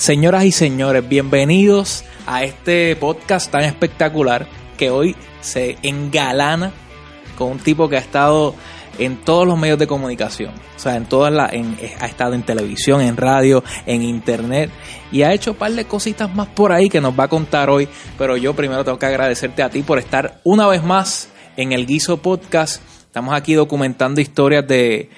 Señoras y señores, bienvenidos a este podcast tan espectacular que hoy se engalana con un tipo que ha estado en todos los medios de comunicación, o sea, en todas las, ha estado en televisión, en radio, en internet y ha hecho un par de cositas más por ahí que nos va a contar hoy, pero yo primero tengo que agradecerte a ti por estar una vez más en el Guiso Podcast. Estamos aquí documentando historias de,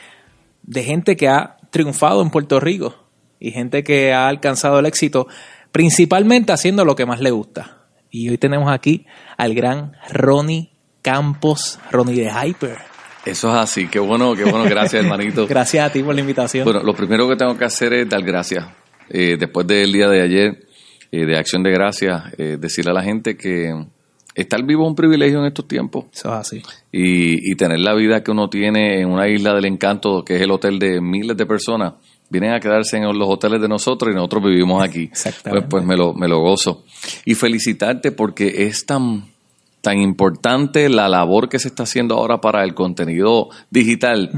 de gente que ha triunfado en Puerto Rico y gente que ha alcanzado el éxito principalmente haciendo lo que más le gusta. Y hoy tenemos aquí al gran Ronnie Campos, Ronnie de Hyper. Eso es así, qué bueno, qué bueno, gracias hermanito. gracias a ti por la invitación. Bueno, lo primero que tengo que hacer es dar gracias. Eh, después del día de ayer, eh, de Acción de Gracias, eh, decirle a la gente que estar vivo es un privilegio en estos tiempos. Eso es así. Y, y tener la vida que uno tiene en una isla del encanto, que es el hotel de miles de personas, vienen a quedarse en los hoteles de nosotros y nosotros vivimos aquí. Pues, pues me, lo, me lo gozo. Y felicitarte porque es tan tan importante la labor que se está haciendo ahora para el contenido digital,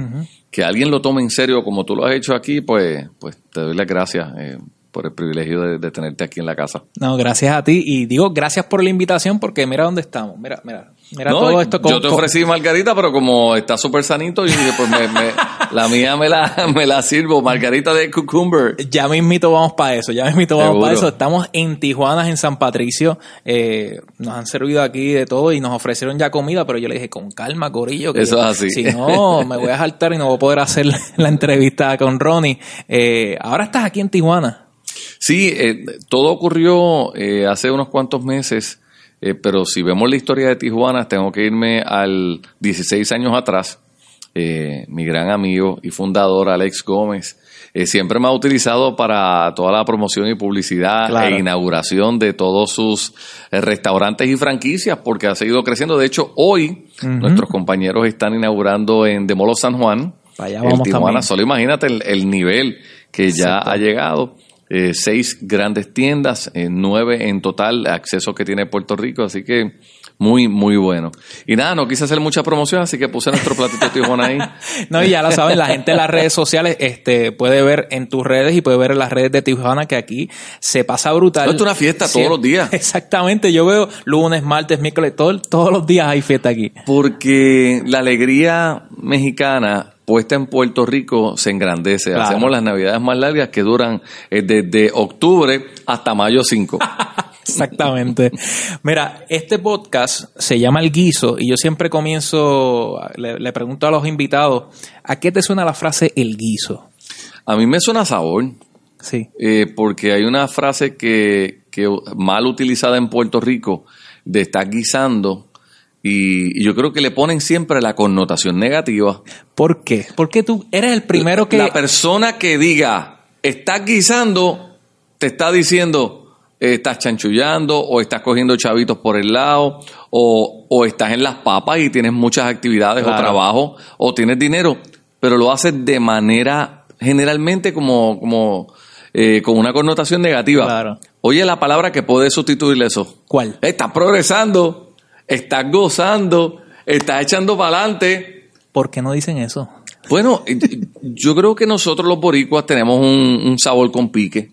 que alguien lo tome en serio como tú lo has hecho aquí, pues, pues te doy las gracias. Eh, por el privilegio de, tenerte aquí en la casa. No, gracias a ti. Y digo, gracias por la invitación porque mira dónde estamos. Mira, mira, mira todo esto. yo te ofrecí margarita, pero como está súper sanito, y dije, pues la mía me la, me la sirvo, margarita de cucumber. Ya mismito vamos para eso, ya mismito vamos para eso. Estamos en Tijuana, en San Patricio. Eh, nos han servido aquí de todo y nos ofrecieron ya comida, pero yo le dije, con calma, Corillo. Que eso es así. Si no, me voy a saltar y no voy a poder hacer la entrevista con Ronnie. Eh, ahora estás aquí en Tijuana. Sí, eh, todo ocurrió eh, hace unos cuantos meses, eh, pero si vemos la historia de Tijuana, tengo que irme al 16 años atrás. Mi gran amigo y fundador Alex Gómez siempre me ha utilizado para toda la promoción y publicidad e inauguración de todos sus restaurantes y franquicias, porque ha seguido creciendo. De hecho, hoy nuestros compañeros están inaugurando en Demolo San Juan. Allá vamos Tijuana, solo imagínate el, nivel que ya ha llegado. Eh, seis grandes tiendas, eh, nueve en total, acceso que tiene Puerto Rico, así que muy, muy bueno. Y nada, no quise hacer mucha promoción, así que puse nuestro platito de Tijuana ahí. no, y ya lo saben, la gente de las redes sociales este, puede ver en tus redes y puede ver en las redes de Tijuana que aquí se pasa brutal. esto es una fiesta todos los días. Exactamente, yo veo lunes, martes, miércoles, todos los días hay fiesta aquí. Porque la alegría mexicana puesta en Puerto Rico se engrandece. Hacemos las navidades más largas que duran eh, desde octubre hasta mayo 5. Exactamente. Mira, este podcast se llama El Guiso y yo siempre comienzo, le, pregunto a los invitados, ¿a qué te suena la frase El Guiso? A mí me suena sabor. Sí. Eh, porque hay una frase que, que mal utilizada en Puerto Rico de estar guisando y, yo creo que le ponen siempre la connotación negativa. ¿Por qué? Porque tú eres el primero que... La persona que diga, estás guisando, te está diciendo, eh, estás chanchullando o estás cogiendo chavitos por el lado o, o estás en las papas y tienes muchas actividades o trabajo o tienes dinero, pero lo haces de manera generalmente como, como eh, con una connotación negativa. Claro. Oye la palabra que puede sustituir eso. ¿Cuál? Estás progresando estás gozando, estás echando para adelante. ¿Por qué no dicen eso? Bueno, yo creo que nosotros los boricuas tenemos un, sabor con pique.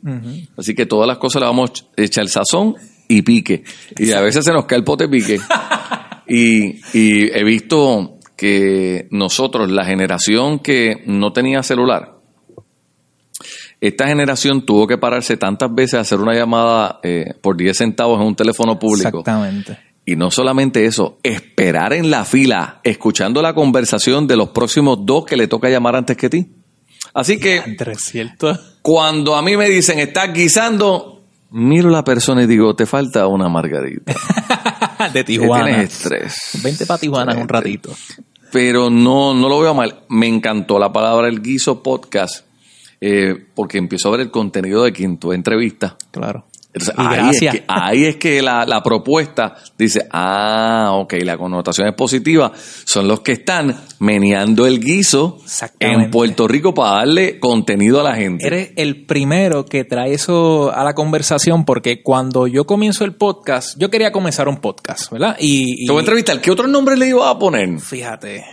Así que todas las cosas le vamos a echar sazón y pique. Y a veces se nos cae el pote pique. y, y he visto que nosotros, la generación que no tenía celular, esta generación tuvo que pararse tantas veces a hacer una llamada eh, por 10 centavos en un teléfono público. Exactamente y no solamente eso, esperar en la fila, escuchando la conversación de los próximos dos que le toca llamar antes que ti. Así que, cuando a mí me dicen, estás guisando, miro a la persona y digo, te falta una margarita. de Tijuana. Tienes estrés. Vente para Tijuana un ratito. Pero no, no lo veo mal. Me encantó la palabra el guiso podcast, eh, porque empiezo a ver el contenido de quien tú entrevistas. Claro ahí, es que, la, propuesta dice, ah, ok, la connotación es positiva. Son los que están meneando el guiso en Puerto Rico para darle contenido a la gente. Eres el primero que trae eso a la conversación porque cuando yo comienzo el podcast, yo quería comenzar un podcast, ¿verdad? Y, Te voy a entrevistar. ¿Qué otro nombre le iba a poner? Fíjate.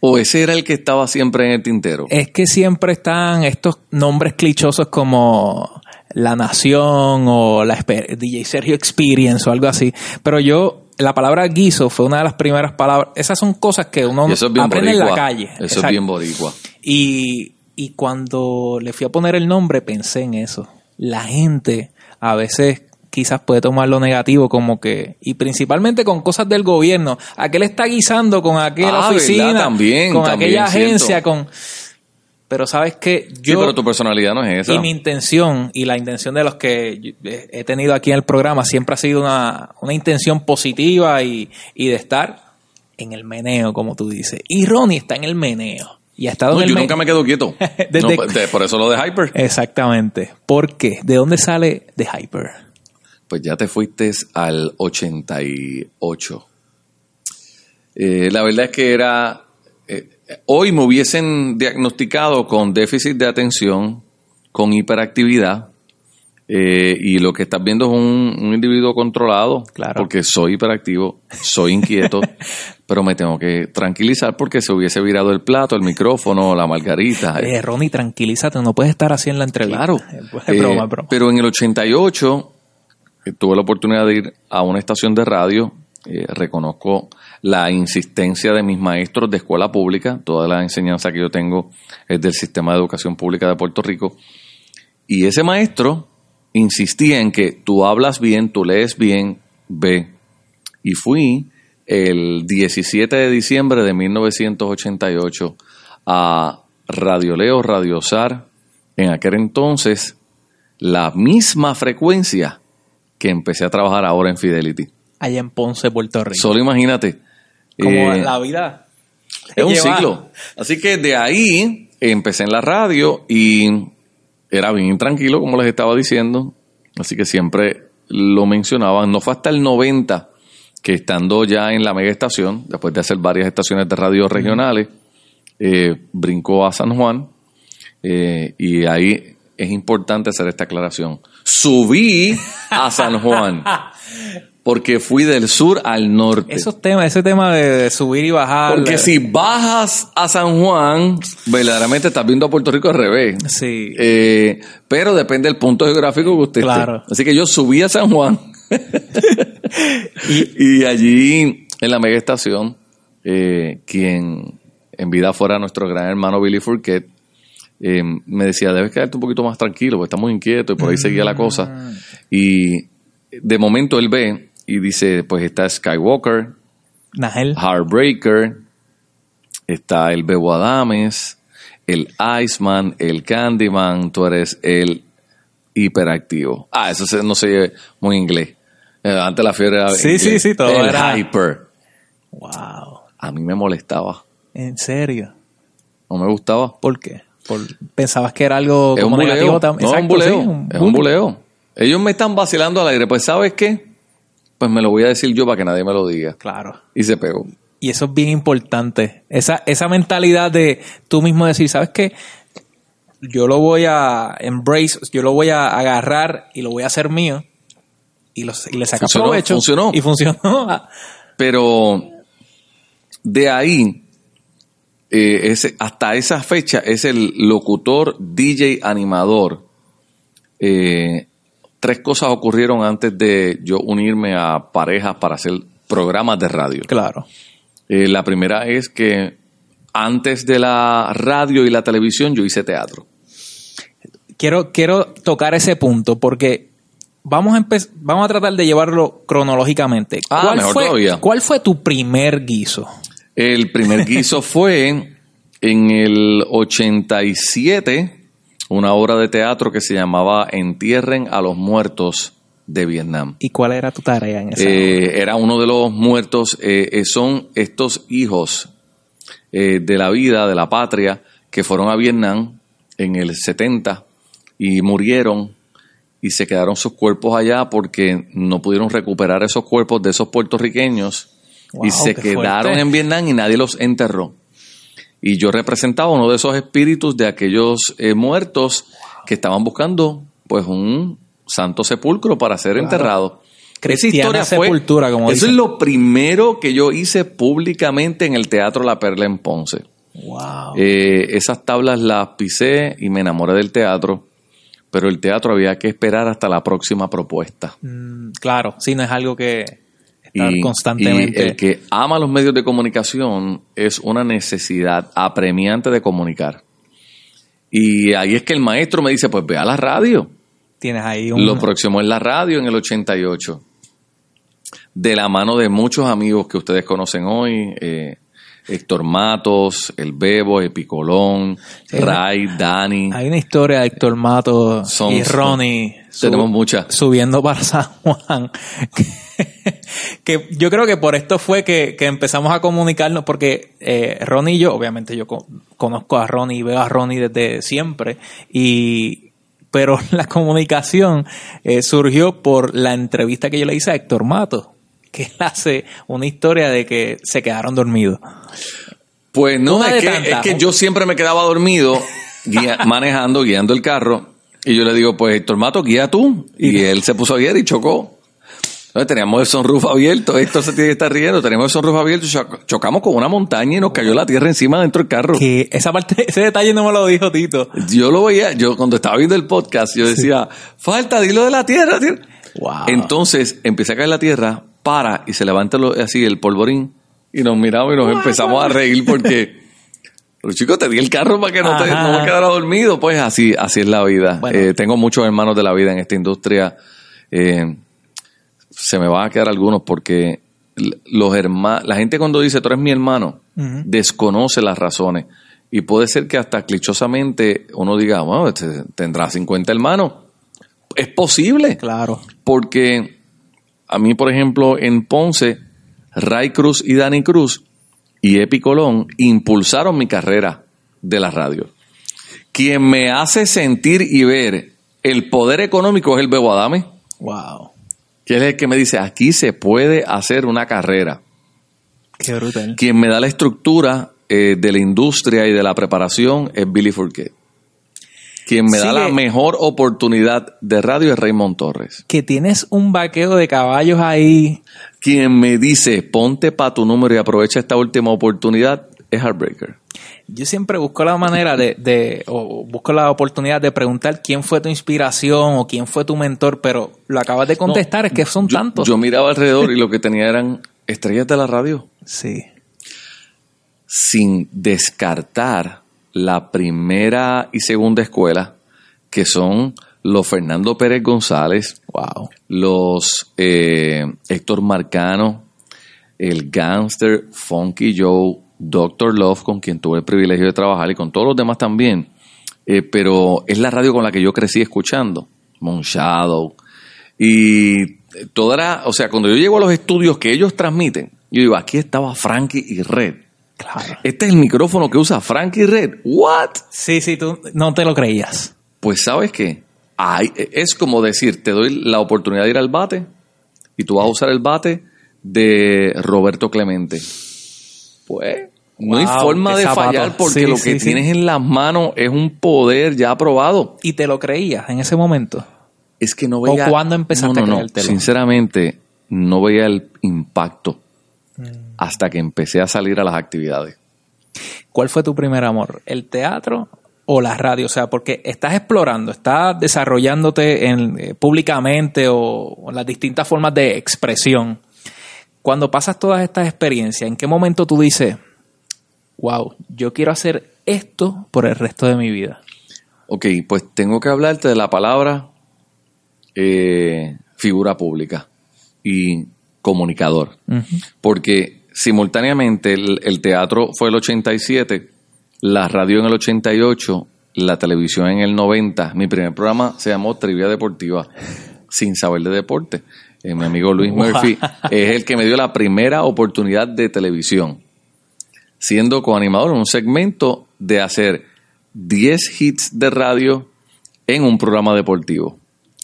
¿O ese era el que estaba siempre en el tintero? Es que siempre están estos nombres clichosos como La Nación o la DJ Sergio Experience o algo así. Pero yo, la palabra guiso fue una de las primeras palabras. Esas son cosas que uno es aprende en la calle. Eso Exacto. es bien boricua. Y, y cuando le fui a poner el nombre pensé en eso. La gente a veces quizás puede tomar lo negativo como que, y principalmente con cosas del gobierno, aquel está guisando con aquella Ah, oficina, ¿verdad? También, con también, aquella agencia, con... Pero sabes que Sí, yo... pero tu personalidad no es esa. Y mi intención y la intención de los que he tenido aquí en el programa siempre ha sido una, una intención positiva y, y de estar en el meneo, como tú dices. Y Ronnie está en el meneo. Y ha estado No, en el yo nunca me quedo quieto. Desde- No, pues, de- por eso lo de Hyper. Exactamente. ¿Por qué? ¿De dónde sale The Hyper? Pues ya te fuiste al 88. Eh, la verdad es que era... eh, hoy me hubiesen diagnosticado con déficit de atención, con hiperactividad, eh, y lo que estás viendo es un, un individuo controlado, Claro. porque soy hiperactivo, soy inquieto, pero me tengo que tranquilizar porque se hubiese virado el plato, el micrófono, la margarita. Eh, Ronnie, tranquilízate, no puedes estar así en la entrevista. Claro. Broma, Eh, es broma. Pero en el 88 eh, tuve la oportunidad de ir a una estación de radio. eh, reconozco la insistencia de mis maestros de escuela pública. Toda la enseñanza que yo tengo es del sistema de educación pública de Puerto Rico. Y ese maestro insistía en que tú hablas bien, tú lees bien, ve. Y fui el 17 de diciembre de 1988 a Radio Leo, Radio Sar, en aquel entonces la misma frecuencia que empecé a trabajar ahora en Fidelity. Allá en Ponce, Puerto Rico. Solo imagínate. Como eh, la vida. es un lleva- ciclo. Así que de ahí empecé en la radio y era bien tranquilo, como les estaba diciendo. Así que siempre lo mencionaban. No fue hasta el 90 que estando ya en la mega estación, después de hacer varias estaciones de radio regionales, eh, brincó a San Juan. eh, y ahí es importante hacer esta aclaración. Subí a San Juan porque fui del sur al norte. Esos temas, ese tema de, de subir y bajar. Porque si bajas a San Juan, verdaderamente estás viendo a Puerto Rico al revés. Sí. Eh, pero depende del punto geográfico que usted esté. Claro. Así que yo subí a San Juan y, allí en la mega estación, eh, quien en vida fuera nuestro gran hermano Billy Fourquet, eh, me decía, debes quedarte un poquito más tranquilo, porque está muy inquieto y por ahí seguía la cosa. Y de momento él ve y dice, pues está Skywalker, Nagel. Heartbreaker, está el Bebo Adames, el Iceman, el Candyman, tú eres el hiperactivo. Ah, eso se- no sé muy inglés. Eh, antes la fiebre era Sí, inglés. sí, sí, todo el era- hyper. Wow. A mí me molestaba, ¿En serio? no me gustaba. ¿Por qué? Por- ¿Pensabas que era algo Es un como negativo buleo. también? No, es un Exacto, buleo. sí, un es un buleo. Ellos me están vacilando al aire. Pues, ¿sabes qué? Pues me lo voy a decir yo para que nadie me lo diga. Claro. Y se pegó. Y eso es bien importante. Esa, esa mentalidad de tú mismo decir, ¿sabes qué? Yo lo voy a embrace, yo lo voy a agarrar y lo voy a hacer mío. Y, los, y le saca Funcionó, provecho. funcionó. Y funcionó. Pero de ahí, eh, ese, hasta esa fecha, es el locutor, DJ, animador. Eh, tres cosas ocurrieron antes de yo unirme a parejas para hacer programas de radio. Claro. Eh, la primera es que antes de la radio y la televisión yo hice teatro. Quiero, quiero tocar ese punto porque vamos a vamos a tratar de llevarlo cronológicamente. Ah, mejor fue, todavía. ¿Cuál fue tu primer guiso? El primer guiso fue en el 87, una obra de teatro que se llamaba Entierren a los muertos de Vietnam. ¿Y cuál era tu tarea en esa? Eh, era uno de los muertos, eh, eh, son estos hijos eh, de la vida, de la patria, que fueron a Vietnam en el 70 y murieron y se quedaron sus cuerpos allá porque no pudieron recuperar esos cuerpos de esos puertorriqueños y se quedaron fuerte. en Vietnam y nadie los enterró. Y yo representaba uno de esos espíritus de aquellos eh, muertos que estaban buscando pues un santo sepulcro para ser enterrado. Cristiana sepultura, como Eso dicen. es lo primero que yo hice públicamente en el Teatro La Perla en Ponce. wow. Eh, esas tablas las pisé y me enamoré del teatro pero el teatro había que esperar hasta la próxima propuesta. Mm, claro, sí, no es algo que Y, constantemente. y el que ama los medios de comunicación es una necesidad apremiante de comunicar. Y ahí es que el maestro me dice, pues ve a la radio. Tienes ahí un. Lo próximo es la radio en el 88. De la mano de muchos amigos que ustedes conocen hoy, eh, Héctor Matos, El Bebo, Epicolón, Sí. Ray, Dani. Hay una historia de Héctor Mato Son- y Ronnie. Tenemos muchas. Subiendo para San Juan. que yo creo que por esto fue que, que empezamos a comunicarnos, porque eh, Ronnie y yo, obviamente yo co- conozco a Ronnie y veo a Ronnie desde siempre, y pero la comunicación eh, surgió por la entrevista que yo le hice a Héctor Mato, que él hace una historia de que se quedaron dormidos. Pues no, es que, es que yo siempre me quedaba dormido guía- manejando, guiando el carro. Y yo le digo, pues Héctor Mato, guía tú. Y él se puso a guiar y chocó. Entonces teníamos el sunroof abierto. Héctor se tiene que estar riendo. Teníamos el sunroof abierto. Chocamos con una montaña y nos cayó la tierra encima dentro del carro. Que esa parte, ese detalle no me lo dijo Tito. Yo lo veía, yo cuando estaba viendo el podcast, yo decía, falta, dilo de la tierra. tierra". Wow. Entonces empieza a caer la tierra, para y se levanta lo- así el polvorín y nos miramos y nos empezamos a reír porque, pero chicos, te di el carro para que no, te, no me quedara dormido. Pues así, así es la vida. Bueno. Eh, tengo muchos hermanos de la vida en esta industria. Eh, se me van a quedar algunos porque los hermanos, la gente cuando dice tú eres mi hermano, desconoce las razones. Y puede ser que hasta clichosamente uno diga, bueno, este tendrá 50 hermanos. Es posible. Claro. Porque a mí, por ejemplo, en Ponce, Ray Cruz y Dani Cruz y Epi Colón impulsaron mi carrera de la radio. Quien me hace sentir y ver el poder económico es el Bebo Adame, Wow. que es el que me dice, aquí se puede hacer una carrera. Qué brutal. Quien me da la estructura eh, de la industria y de la preparación es Billy Fourquet. Quien me da Sigue. la mejor oportunidad de radio es Raymond Torres. Que tienes un vaqueo de caballos ahí. Quien me dice, ponte pa' tu número y aprovecha esta última oportunidad, es Heartbreaker. Yo siempre busco la manera de, de, o busco la oportunidad de preguntar quién fue tu inspiración o quién fue tu mentor, pero lo acabas de contestar, es que son yo, tantos. Yo miraba alrededor y lo que tenía eran estrellas de la radio, sí. sin descartar la primera y segunda escuela, que son los Fernando Pérez González, Wow. los eh, Héctor Marcano, el Gangster, Funky Joe, Doctor Love, con quien tuve el privilegio de trabajar y con todos los demás también. Eh, pero es la radio con la que yo crecí escuchando, Moon Shadow. Y toda era, o sea, cuando yo llego a los estudios que ellos transmiten, yo digo, aquí estaba Frankie y Red. Claro. Este es el micrófono que usa Frankie Red. ¿What? Sí, sí, tú no te lo creías. Pues sabes qué, Ay, es como decir, te doy la oportunidad de ir al bate y tú vas a usar el bate de Roberto Clemente. Pues no hay forma de zapato. fallar porque Sí, lo que sí. tienes en las manos es un poder ya aprobado. Y te lo creías en ese momento. Es que no ¿O veía... cuándo empezaste no, no, a no, creértelo? Sinceramente, no veía el impacto. Hasta que empecé a salir a las actividades. ¿Cuál fue tu primer amor? ¿El teatro o la radio? O sea, porque estás explorando, estás desarrollándote en, eh, públicamente o, las distintas formas de expresión. Cuando pasas todas estas experiencias, ¿en qué momento tú dices, wow, yo quiero hacer esto por el resto de mi vida? Ok, pues tengo que hablarte de la palabra eh, figura pública y comunicador. Porque simultáneamente el, el teatro fue el 87, la radio en el 88, la televisión en el 90. Mi primer programa se llamó Trivia Deportiva, sin saber de deporte. Eh, mi amigo Luis. Murphy es el que me dio la primera oportunidad de televisión, siendo coanimador en un segmento de hacer 10 hits de radio en un programa deportivo.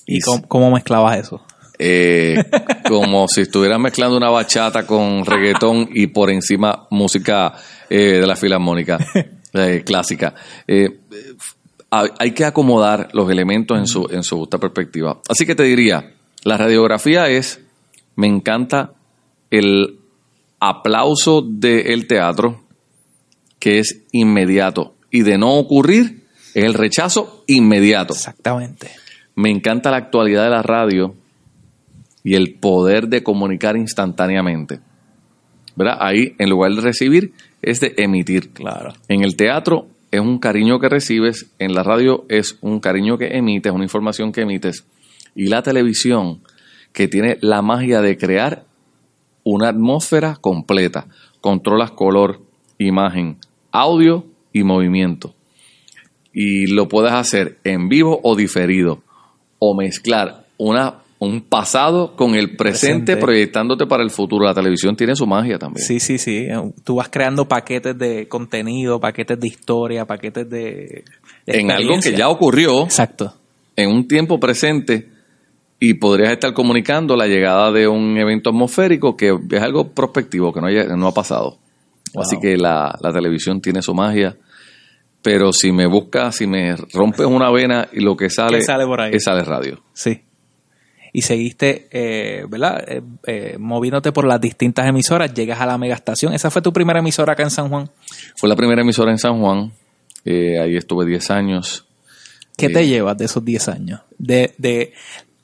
¿Y cómo, cómo mezclabas eso? Eh, como si estuviera mezclando una bachata con reggaetón y por encima música eh, de la filarmónica eh, clásica. Hay que acomodar los elementos en su, en su justa perspectiva. Así que te diría, la radiografía es, me encanta el aplauso del teatro, que es inmediato, y de no ocurrir, Es el rechazo inmediato. Exactamente. Me encanta la actualidad de la radio y el poder de comunicar instantáneamente. ¿Verdad? Ahí, en lugar de recibir, es de emitir. Claro. En el teatro es un cariño que recibes, en la radio es un cariño que emites, una información que emites. Y la televisión, que tiene la magia de crear una atmósfera completa. Controlas color, imagen, audio y movimiento. Y lo puedes hacer en vivo o diferido. O mezclar una, un pasado con el presente, Presente. proyectándote para el futuro. La televisión tiene su magia también. Sí, sí, sí. Tú vas creando paquetes de contenido, paquetes de historia, paquetes de. de en algo que ya ocurrió Exacto. en un tiempo presente y podrías estar comunicando la llegada de un evento atmosférico que es algo prospectivo, que no, haya- no ha pasado. Wow. Así que la, la televisión tiene su magia, pero si me buscas, si me rompes una vena y lo que sale, ¿Qué sale por ahí? es sale radio. Sí. Y seguiste, eh, ¿verdad? Eh, eh, moviéndote por las distintas emisoras, llegas a la mega estación. ¿Esa fue tu primera emisora acá en San Juan? Fue la primera emisora en San Juan, ahí estuve 10 años. ¿Qué te llevas de esos 10 años? De, de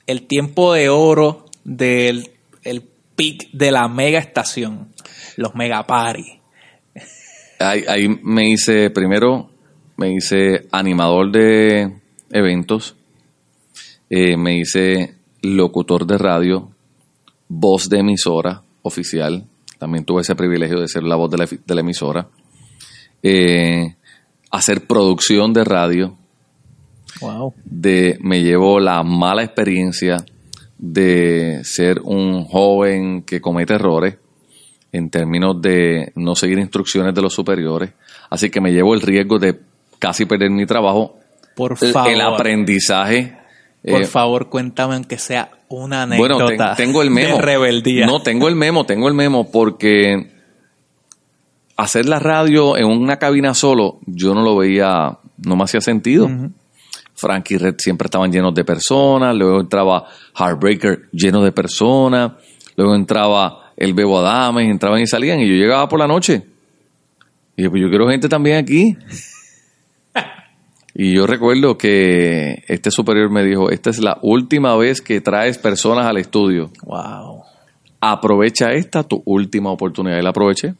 el tiempo de oro del el peak de la mega estación, los mega party. Ahí, ahí me hice, primero me hice animador de eventos, eh, me hice locutor de radio, voz de emisora oficial, también tuve ese privilegio de ser la voz de la, de la emisora, eh, hacer producción de radio, Wow. de me llevo la mala experiencia de ser un joven que comete errores en términos de no seguir instrucciones de los superiores. Así que me llevo el riesgo de casi perder mi trabajo. Por favor. El aprendizaje. Por eh, favor, cuéntame aunque sea una bueno, anécdota ten- tengo el memo. de rebeldía. No, tengo el memo, tengo el memo porque hacer la radio en una cabina solo, yo no lo veía, no me hacía sentido. Ujú. Frankie Red siempre estaban llenos de personas, luego entraba Heartbreaker lleno de personas, luego entraba el Bebo Adames, entraban y salían, y yo llegaba por la noche. Y yo, pues yo quiero gente también aquí. Y yo recuerdo que este superior me dijo, esta es la última vez que traes personas al estudio. Wow. Aprovecha esta tu última oportunidad. Y la aproveché.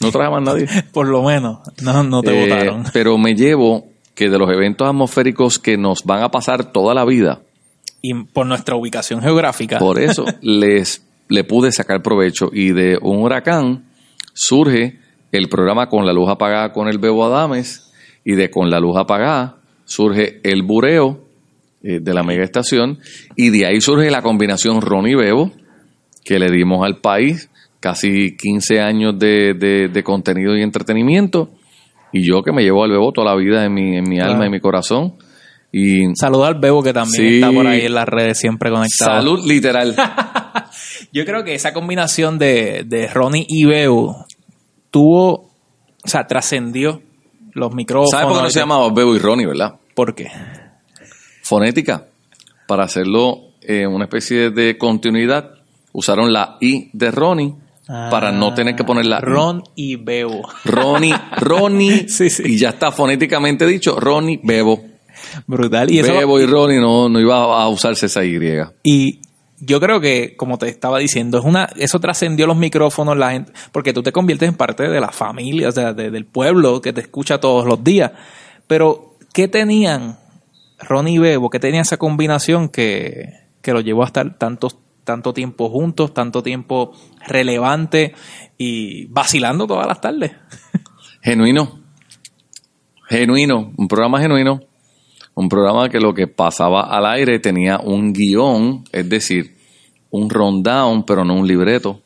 No traje más nadie. Por lo menos, no, no te Eh, votaron. pero me llevo que de los eventos atmosféricos que nos van a pasar toda la vida, Y por nuestra ubicación geográfica. por eso les le pude sacar provecho y de un huracán surge el programa con la luz apagada con el Bebo Adames y de con la luz apagada surge el bureo eh, de la mega estación y de ahí surge la combinación Ron y Bebo que le dimos al país casi 15 años de, de- de contenido y entretenimiento y yo que me llevo al Bebo toda la vida en mi, en mi alma y mi corazón y Saluda al Bebo que también Sí. está por ahí en las redes siempre conectado. salud literal Yo creo que esa combinación de, de Ronnie y Bebo tuvo, o sea, trascendió los micrófonos. ¿Sabes por qué no se llamaba Bebo y Ronnie, verdad? ¿Por qué? Fonética. Para hacerlo eh, una especie de continuidad, usaron la I de Ronnie para no tener que poner la. Ah, Ron y Bebo. Ronnie, Ronnie, Sí, sí. y ya está fonéticamente dicho, Ronnie, Bebo. Brutal. Y, eso, Bebo y Ronnie no, no iba a usarse esa Y. y yo creo que, como te estaba diciendo, es una, eso trascendió los micrófonos, la gente, porque tú te conviertes en parte de la familia, o sea, de- del pueblo que te escucha todos los días. Pero, ¿qué tenían Ronnie y Bebo? ¿Qué tenía esa combinación que, que los llevó a estar tantos, tanto tiempo juntos, tanto tiempo relevante y vacilando todas las tardes? Genuino. Genuino. Un programa genuino. Un programa que lo que pasaba al aire tenía un guion, es decir, un rundown, pero no un libreto.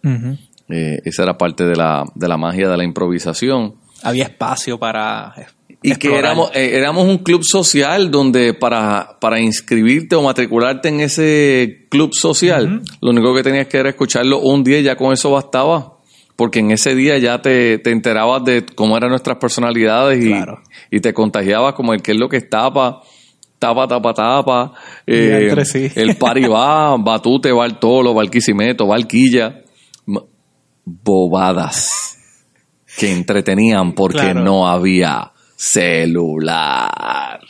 Eh, esa era parte de la, de la magia de la improvisación. Había espacio para. Y que éramos, eh, éramos un club social donde para, para inscribirte o matricularte en ese club social, lo único que tenías que era escucharlo un día y ya con eso bastaba. Porque en ese día ya te, te enterabas de cómo eran nuestras personalidades y, Claro. y te contagiabas como el que es lo que es tapa, tapa, tapa, eh, entre sí. El pari va, Batute, va al Tolo, va al Quisimeto, va al Quilla. M- Bobadas que entretenían porque Claro. no había celular.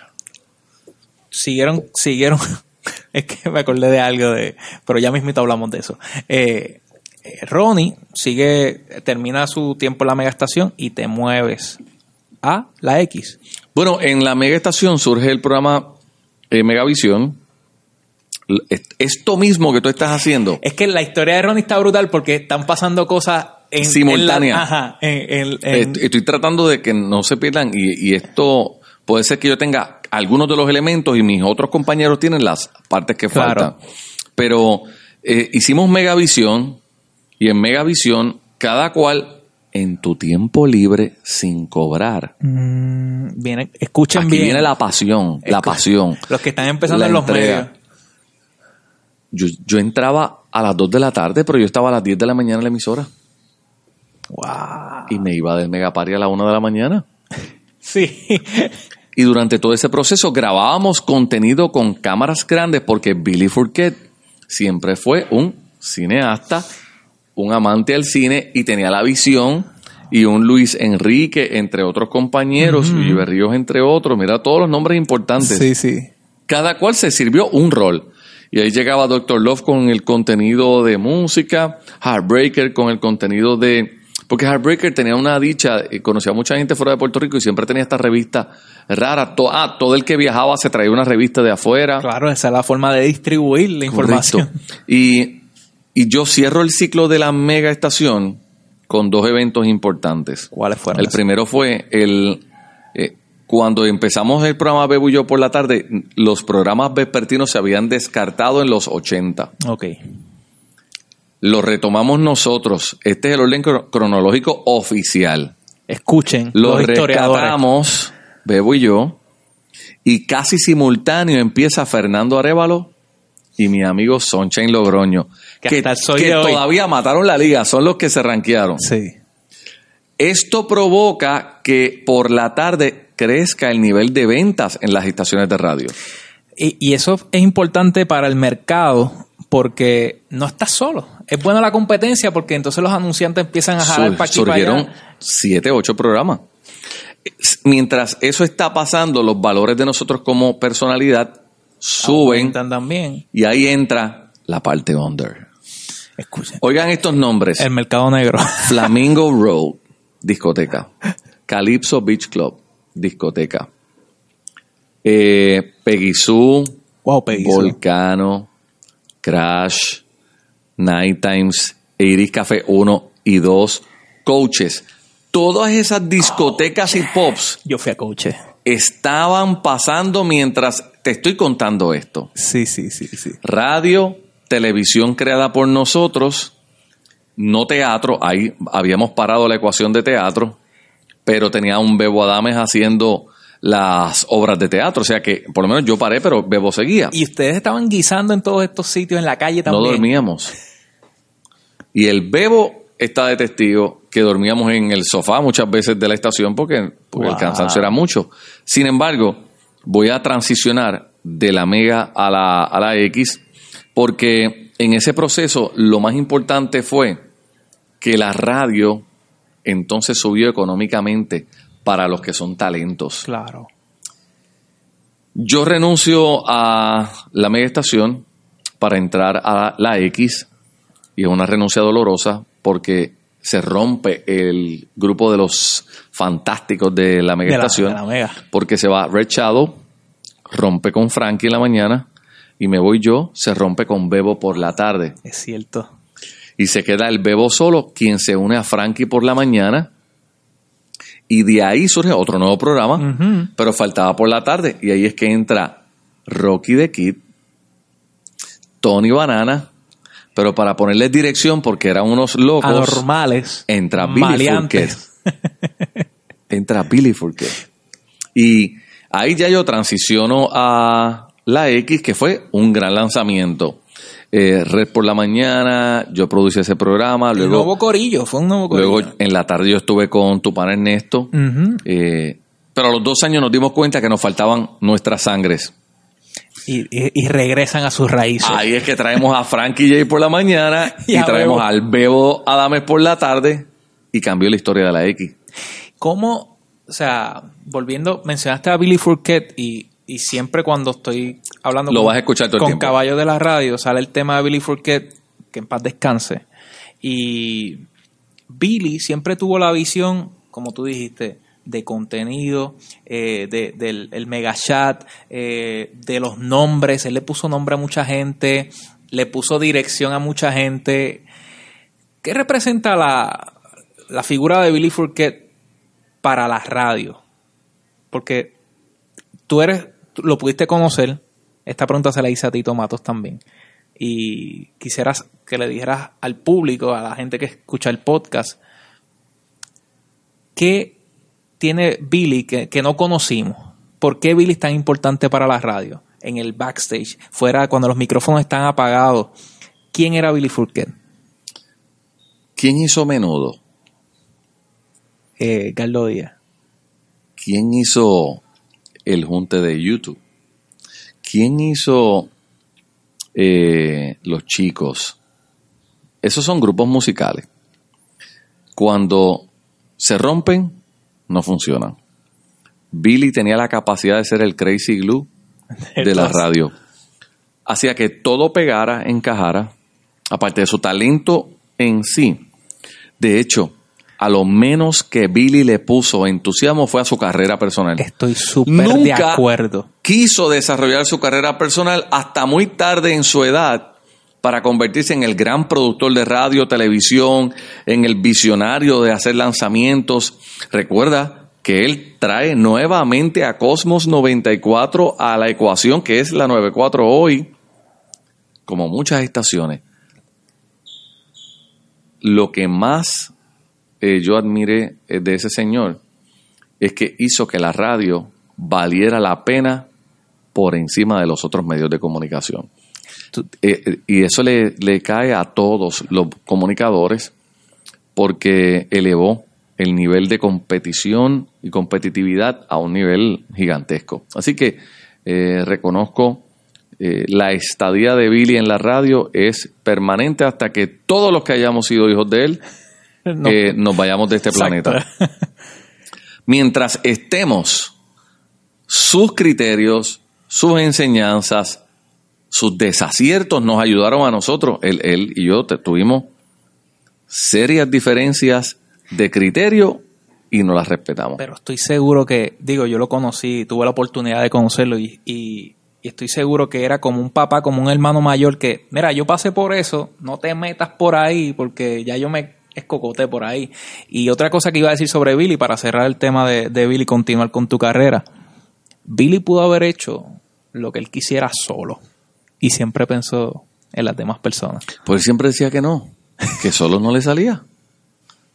siguieron, siguieron, es que me acordé de algo de, pero ya mismito hablamos de eso. Eh, eh, Ronnie sigue, termina su tiempo en la mega estación y te mueves a la X. Bueno, en la mega estación surge el programa eh, Megavisión. Esto mismo que tú estás haciendo, Es que la historia de Ronnie está brutal porque están pasando cosas en, Simultánea. en la- ajá, en- en- en- est- estoy tratando de que no se pierdan y, y esto puede ser que yo tenga algunos de los elementos y mis otros compañeros tienen las partes que Claro. faltan. Pero eh, hicimos Megavisión y en Megavisión cada cual en tu tiempo libre sin cobrar. Mm, viene, escuchen Aquí bien. viene la pasión, la pasión. Los que están empezando La en los entrega. medios. Yo, yo entraba a las 2 de la tarde, pero yo estaba a las 10 de la mañana en la emisora. Wow. Y me iba del Megapari a la 1 de la mañana. Sí. Y durante todo ese proceso grabábamos contenido con cámaras grandes porque Billy Fourquet siempre fue un cineasta, un amante del cine y tenía la visión y un Luis Enrique entre otros compañeros, Luis Berríos entre otros, mira todos los nombres importantes. Sí, sí. Cada cual se sirvió un rol. Y ahí llegaba Dr. Love con el contenido de música, Heartbreaker con el contenido de... Porque Heartbreaker tenía una dicha, conocía a mucha gente fuera de Puerto Rico y siempre tenía esta revista rara. To- ah, todo el que viajaba se traía una revista de afuera. Claro, esa es la forma de distribuir la información. Y, y yo cierro el ciclo de la mega estación con dos eventos importantes. ¿Cuáles fueron? El primero fue el eh, cuando empezamos el programa Bebo y yo por la tarde, los programas vespertinos se habían descartado en los 80. Ok. Lo retomamos nosotros. Este es el orden cro- cronológico oficial. Escuchen Lo rescatamos, Bebo y yo, y casi simultáneo empieza Fernando Arevalo y mi amigo Sunshine Logroño, Que hoy. todavía mataron la liga, son los que se ranquearon. Sí. Esto provoca que por la tarde crezca el nivel de ventas en las estaciones de radio. Y, y eso es importante para el mercado porque no estás solo. Es buena la competencia porque entonces los anunciantes empiezan a jalar para surgieron allá. siete, ocho programas. Mientras eso está pasando, los valores de nosotros como personalidad suben Aumentan también. y ahí entra la parte under. Escuchen. Oigan estos nombres. El mercado negro. Flamingo Road, discoteca. Calypso Beach Club, discoteca. Eh, Peggy Sue, wow. Volcano, Crash, Night Times, Iris Café 1 y 2, Coaches. Todas esas discotecas y pops Yo fui a coche. estaban pasando mientras te estoy contando esto. Sí, sí, sí, sí. Radio, televisión creada por nosotros, no teatro, ahí habíamos parado la ecuación de teatro, pero tenía un Bebo Adames haciendo las obras de teatro, o sea que por lo menos yo paré, pero Bebo seguía. Y ustedes estaban guisando en todos estos sitios, en la calle no también. dormíamos. Y el Bebo está de testigo que dormíamos en el sofá muchas veces de la estación porque, porque el cansancio era mucho. Sin embargo, voy a transicionar de la Mega a la, a la X porque en ese proceso lo más importante fue que la radio entonces subió económicamente para los que son talentos. Claro. Yo renuncio a la mega estación para entrar a la X y es una renuncia dolorosa porque se rompe el grupo de los fantásticos de la mega De la- estación de la mega. porque se va Red Shadow, rompe con Frankie en la mañana y me voy yo, se rompe con Bebo por la tarde Es cierto. y se queda el Bebo solo, quien se une a Frankie por la mañana. Y de ahí surge otro nuevo programa, pero faltaba por la tarde. Y ahí es que entra Rocky the Kid, Tony Banana, pero para ponerles dirección, porque eran unos locos, Anormales. entra Billy maleantes. entra Billy Fourquet. Y ahí ya yo transiciono a la X, que fue un gran lanzamiento. Eh, Red por la mañana, yo producí ese programa, El luego, nuevo corillo, fue un nuevo corillo. luego en la tarde yo estuve con tu pana Ernesto, eh, pero a los dos años nos dimos cuenta que nos faltaban nuestras sangres. Y, y- y regresan a sus raíces. Ahí es que traemos a Frankie J por la mañana y, traemos Bebo. al Bebo Adames por la tarde y cambió la historia de la X. ¿Cómo, o sea, volviendo, mencionaste a Billy Fourquet y y siempre cuando estoy hablando Lo con, vas a escuchar todo con tiempo. caballos de la radio, sale el tema de Billy Fourquet, que en paz descanse. Y Billy siempre tuvo la visión, como tú dijiste, de contenido, eh, de, del el mega chat, eh, de los nombres. Él le puso nombre a mucha gente, le puso dirección a mucha gente. ¿Qué representa la, la figura de Billy Fourquet para la radio? Porque tú eres, lo pudiste conocer. Esta pregunta se la hice a Tito Matos también. Y quisieras que le dijeras al público, a la gente que escucha el podcast, ¿qué tiene Billy que, que no conocimos? ¿Por qué Billy es tan importante para la radio? En el backstage, fuera cuando los micrófonos están apagados. ¿Quién era Billy Fourquet? ¿Quién hizo Menudo? Eh, Carlos Díaz. ¿Quién hizo el junte de YouTube? ¿Quién hizo eh, Los Chicos? Esos son grupos musicales. Cuando se rompen, no funcionan. Billy tenía la capacidad de ser el crazy glue de la radio. Hacía que todo pegara, encajara, aparte de su talento en sí. De hecho, a lo menos que Billy le puso entusiasmo fue a su carrera personal. Estoy súper de acuerdo. quiso desarrollar su carrera personal hasta muy tarde en su edad para convertirse en el gran productor de radio, televisión, en el visionario de hacer lanzamientos. Recuerda que él trae nuevamente a Cosmos 94 a la ecuación que es la 94 hoy, como muchas estaciones. Lo que más eh, yo admiré eh, de ese señor es que hizo que la radio valiera la pena por encima de los otros medios de comunicación. Eh, eh, y eso le, le cae a todos los comunicadores porque elevó el nivel de competición y competitividad a un nivel gigantesco. Así que eh, reconozco eh, la estadía de Billy en la radio es permanente hasta que todos los que hayamos sido hijos de él No. eh, nos vayamos de este Exacto. planeta. Mientras estemos, sus criterios, sus enseñanzas, sus desaciertos nos ayudaron a nosotros. Él, él y yo tuvimos serias diferencias de criterio y no las respetamos. Pero estoy seguro que, digo, yo lo conocí, tuve la oportunidad de conocerlo y estoy seguro que era como un papá, como un hermano mayor que, mira, yo pasé por eso, no te metas por ahí porque ya yo me escocoté por ahí. Y otra cosa que iba a decir sobre Billy, para cerrar el tema de, de Billy y continuar con tu carrera, Billy pudo haber hecho lo que él quisiera solo y siempre pensó en las demás personas. Pues siempre decía que no, que solo no le salía,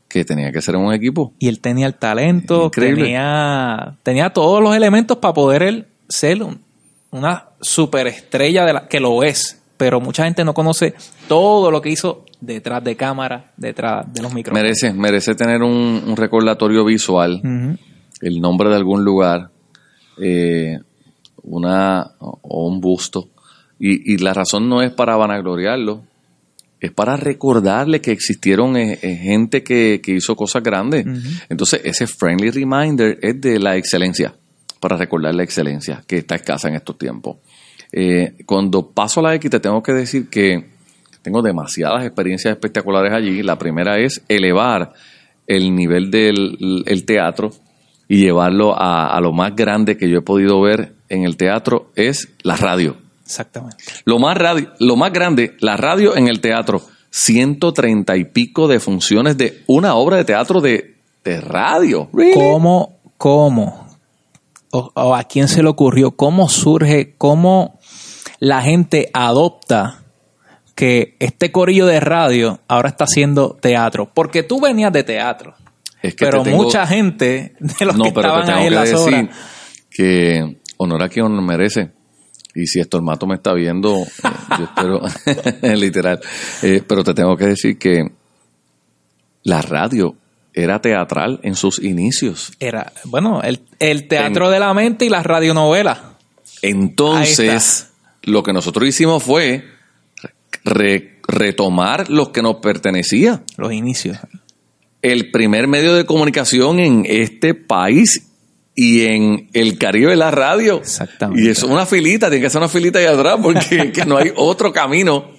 que tenía que ser en un equipo. Y él tenía el talento, Increíble. tenía, tenía todos los elementos para poder él ser un- una superestrella de la, que lo es. Pero mucha gente no conoce todo lo que hizo detrás de cámara, detrás de los micrófonos. Merece, merece tener un, un recordatorio visual, el nombre de algún lugar, eh, una o un busto. Y, y la razón no es para vanagloriarlo, es para recordarle que existieron eh, eh, gente que, que hizo cosas grandes. Entonces, ese friendly reminder es de la excelencia, para recordar la excelencia que está escasa en estos tiempos. Eh, cuando paso a la X, te tengo que decir que tengo demasiadas experiencias espectaculares allí. La primera es elevar el nivel del el teatro y llevarlo a, a lo más grande que yo he podido ver en el teatro es la radio. Exactamente. Lo más, radi- lo más grande, la radio en el teatro. 130 y pico de funciones de una obra de teatro de, de radio. Really? ¿Cómo, cómo? O, o a quién se le ocurrió? ¿Cómo surge? ¿Cómo la gente adopta que este corillo de radio ahora está haciendo teatro? Porque tú venías de teatro. Es que pero te tengo- mucha gente de los no, que pero estaban te tengo ahí en que las decir horas. que honor a quien merece. Y si Estormato me está viendo, eh, yo espero, literal. Eh, pero te tengo que decir que la radio era teatral en sus inicios. Era, bueno, el, el teatro de la mente y las radionovelas. Ahí Entonces, lo que nosotros hicimos fue re- retomar los que nos pertenecía. Los inicios. El primer medio de comunicación en este país y en el Caribe la radio. Exactamente. Y es una filita, tiene que ser una filita ahí atrás porque que no hay otro camino.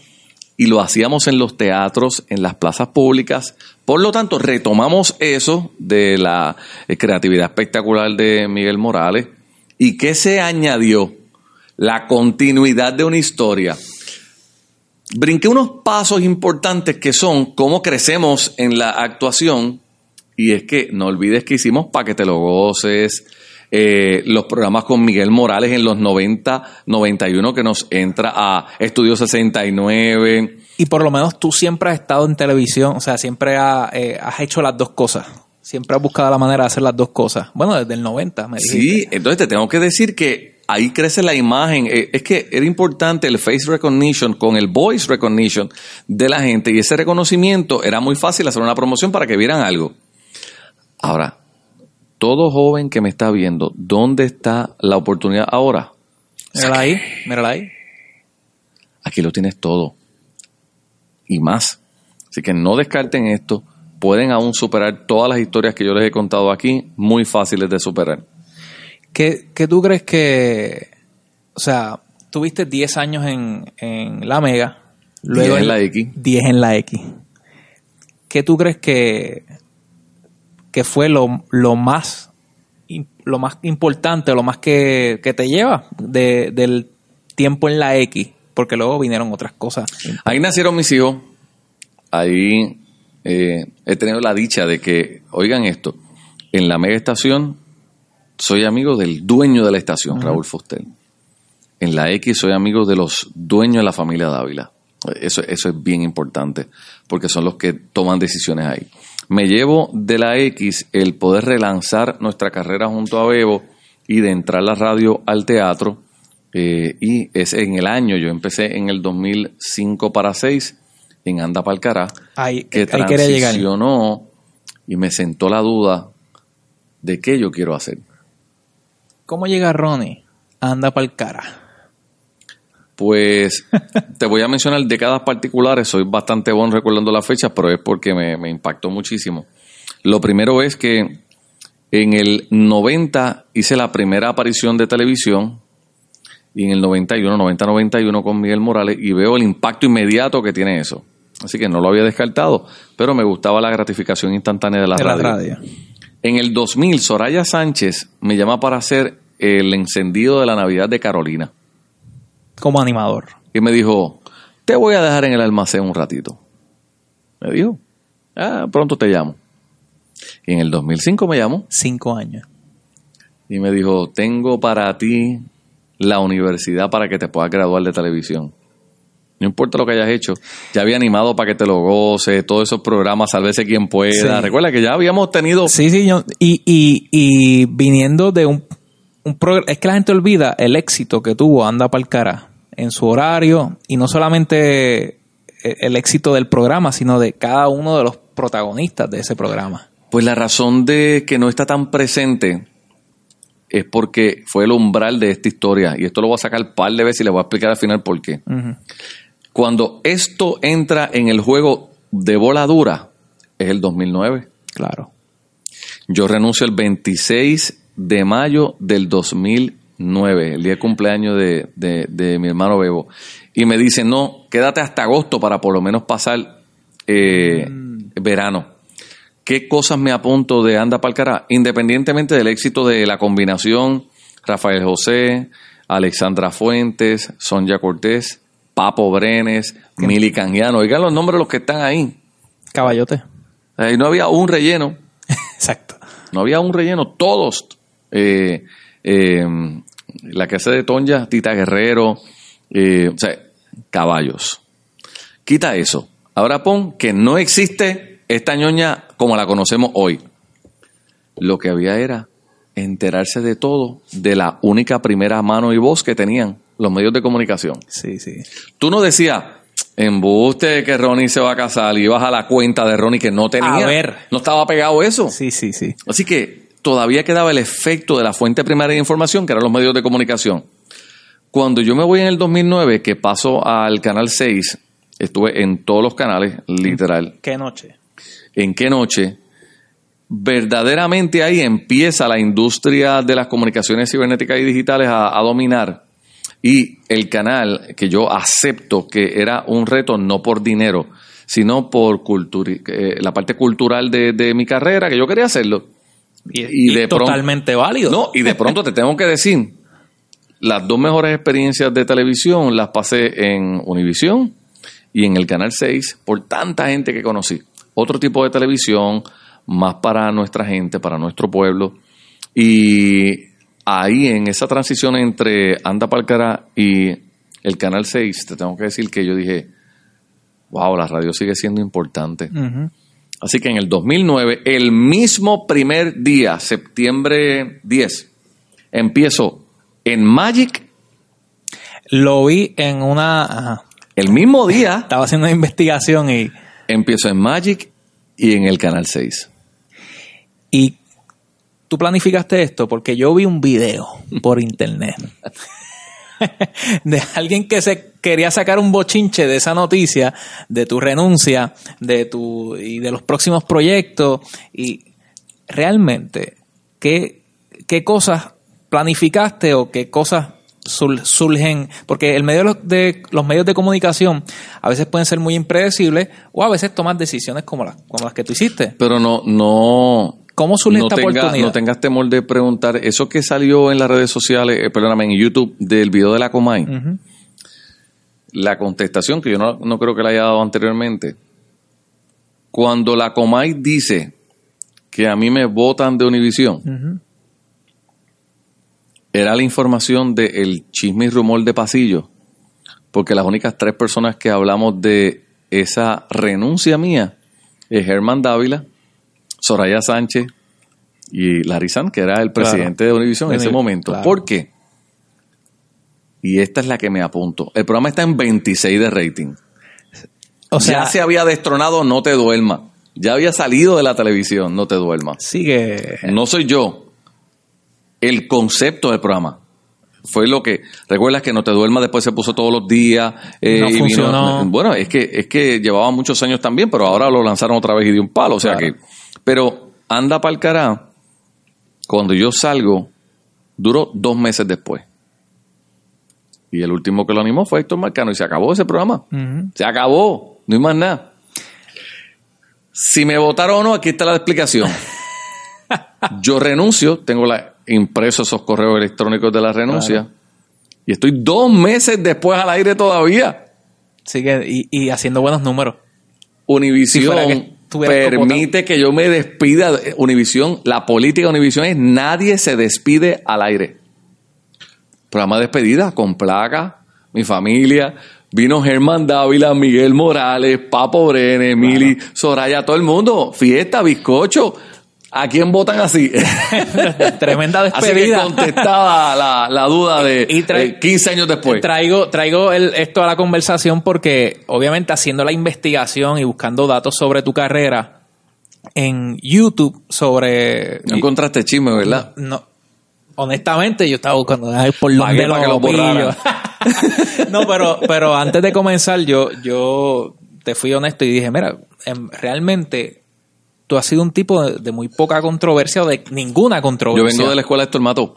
Y lo hacíamos en los teatros, en las plazas públicas. Por lo tanto, retomamos eso de la eh, creatividad espectacular de Miguel Morales. ¿Y qué se añadió? La continuidad de una historia. Brinqué unos pasos importantes que son cómo crecemos en la actuación. Y es que no olvides que hicimos para que te lo goces, eh, los programas con Miguel Morales en los 90, 91 que nos entra a Estudio 69. Y por lo menos tú siempre has estado en televisión, o sea, siempre ha- eh, has hecho las dos cosas. Siempre has buscado la manera de hacer las dos cosas. Bueno, desde el 90, me dijiste. Sí, entonces te tengo que decir que ahí crece la imagen. Eh, Es que era importante el face recognition con el voice recognition de la gente y ese reconocimiento era muy fácil hacer una promoción para que vieran algo. Ahora, todo joven que me está viendo, ¿dónde está la oportunidad ahora? Mírala ahí, mírala ahí. Aquí lo tienes todo y más. Así que no descarten esto. Pueden aún superar todas las historias que yo les he contado aquí, muy fáciles de superar. ¿Qué, qué tú crees que, o sea, tuviste 10 años en, en la Mega, luego 10 en la X. 10 en la X. ¿Qué tú crees que, que fue lo, lo más lo más importante, lo más que, que te lleva de- del tiempo en la X? Porque luego vinieron otras cosas. Ahí nacieron mis hijos. Ahí eh, he tenido la dicha de que, oigan esto, en la mega estación soy amigo del dueño de la estación, Raúl Fostel. En la X soy amigo de los dueños de la familia Dávila. Eso, eso es bien importante, porque son los que toman decisiones ahí. Me llevo de la X el poder relanzar nuestra carrera junto a Bebo y de entrar la radio al teatro. eh, y es en el año, yo empecé en el 2005 para 6 en Anda Palcará, Ahí, que ahí transicionó y me sentó la duda de qué yo quiero hacer. ¿Cómo llega Ronnie? Anda para el cara. Pues te voy a mencionar décadas particulares, soy bastante bueno recordando las fechas, pero es porque me, me impactó muchísimo. Lo primero es que en el 90 hice la primera aparición de televisión y en el 91, 90-91 con Miguel Morales y veo el impacto inmediato que tiene eso. Así que no lo había descartado, pero me gustaba la gratificación instantánea de la, de la radio. radio. En el 2000, Soraya Sánchez me llama para hacer el encendido de la Navidad de Carolina. Como animador. Y me dijo, te voy a dejar en el almacén un ratito. Me dijo, ah, pronto te llamo. Y en el 2005 me llamó Cinco años. y me dijo, tengo para ti la universidad para que te puedas graduar de televisión. No importa lo que hayas hecho, ya había animado para que te lo goces, todos esos programas, sálvese quien pueda. Sí. Recuerda que ya habíamos tenido Sí, sí, yo- y, y, y viniendo de un, un programa, es que la gente olvida el éxito que tuvo Anda Pa'l Cara en su horario, y no solamente el, el éxito del programa, sino de cada uno de los protagonistas de ese programa. Pues la razón de que no está tan presente es porque fue el umbral de esta historia. Y esto lo voy a sacar un par de veces y le voy a explicar al final por qué. Cuando esto entra en el juego de bola dura, es el 2009. Claro. Yo renuncio el 26 de mayo del 2009, el día de cumpleaños de, de- de mi hermano Bebo. Y me dicen, no, quédate hasta agosto para por lo menos pasar eh, verano. ¿Qué cosas me apunto de Anda Palcará? Independientemente del éxito de la combinación, Rafael José, Alexandra Fuentes, Sonja Cortés, Papo Brenes, Mili Canjiano. Oigan los nombres de los que están ahí. Caballote. Ahí no había un relleno. Exacto. No había un relleno, todos. Eh, eh, la que hace de Tonja, Tita Guerrero, eh, o sea, caballos. Quita eso. Ahora pon que no existe esta ñoña como la conocemos hoy. Lo que había era enterarse de todo de la única primera mano y voz que tenían los medios de comunicación. Sí, sí. Tú no decías, embuste que Ronnie se va a casar y ibas a la cuenta de Ronnie que no tenía. A ver. No estaba pegado eso. Sí, sí, sí. Así que todavía quedaba el efecto de la fuente primaria de información, que eran los medios de comunicación. Cuando yo me voy en el 2009, que paso al Canal 6, estuve en todos los canales, literal. ¿Qué noche? ¿En qué noche? verdaderamente ahí empieza la industria de las comunicaciones cibernéticas y digitales a, a dominar. Y el canal que yo acepto que era un reto no por dinero, sino por cultura, eh, la parte cultural de, de mi carrera, que yo quería hacerlo. Y, Y de pronto- totalmente válido. No, y de pronto te tengo que decir, las dos mejores experiencias de televisión las pasé en Univisión y en el Canal 6 por tanta gente que conocí. Otro tipo de televisión, más para nuestra gente, para nuestro pueblo. Y ahí en esa transición entre Anda Palcara y el Canal 6, te tengo que decir que yo dije, wow, la radio sigue siendo importante. Ujú. Así que en el 2009, el mismo primer día, septiembre 10, empiezo en Magic, Lo vi en una... ajá. el mismo día Estaba haciendo una investigación y, empiezo en Magic y en el Canal 6. y tú planificaste esto porque yo vi un video por internet de alguien que se quería sacar un bochinche de esa noticia, de tu renuncia, de tu y de los próximos proyectos y realmente qué qué cosas planificaste o qué cosas surgen porque el medio de los, de los medios de comunicación a veces pueden ser muy impredecibles o a veces tomas decisiones como las como las que tú hiciste. Pero no, no, ¿Cómo surge no, esta tenga- oportunidad? no tengas temor de preguntar. Eso que salió en las redes sociales, eh, perdóname, en YouTube del video de la Comay, la contestación que yo no, no creo que la haya dado anteriormente. Cuando la Comay dice que a mí me votan de Univisión, era la información del chisme y rumor de pasillo, porque las únicas tres personas que hablamos de esa renuncia mía es Germán Dávila, Soraya Sánchez y Larizán, que era el Claro. presidente de Univisión en ese momento. claro. ¿Por qué? Y esta es la que me apunto. El programa está en 26 de rating. O sea, ya se había destronado No Te Duerma. Ya había salido de la televisión No Te Duerma. sigue No soy yo. El concepto del programa. Fue lo que. ¿Recuerdas que No Te Duermas después se puso todos los días? eh, No y funcionó. bueno, es que, es que llevaba muchos años también, pero ahora lo lanzaron otra vez y de un palo. O sea Claro. que. Pero anda pa'l cará. Cuando yo salgo, duró dos meses después. Y el último que lo animó fue Héctor Marcano y se acabó ese programa. Se acabó. No hay más nada. Si me votaron o no, aquí está la explicación. Yo renuncio, tengo la, impreso esos correos electrónicos de la renuncia. Y estoy dos meses después al aire todavía. sigue y, y haciendo buenos números. Univisión Si permite que yo me despida. de- Univisión, la política de Univisión es nadie se despide al aire. Programa de despedida con placa, mi familia. Vino Germán Dávila, Miguel Morales, Papo Brenes, Mili, Soraya, todo el mundo. Fiesta, bizcocho. ¿A quién votan así? Tremenda Así que despedida. contestaba la, la duda de Y trae- eh, 15 años después. Traigo, traigo el- esto a la conversación porque obviamente haciendo la investigación y buscando datos sobre tu carrera en YouTube sobre... No encontraste chisme, ¿verdad? No, honestamente yo estaba buscando ay, por dónde para que lo lo pillo. no, pero, pero antes de comenzar yo, yo te fui honesto y dije, mira, realmente tú has sido un tipo de, de muy poca controversia o de ninguna Yo controversia. vengo de la escuela Héctor Mato.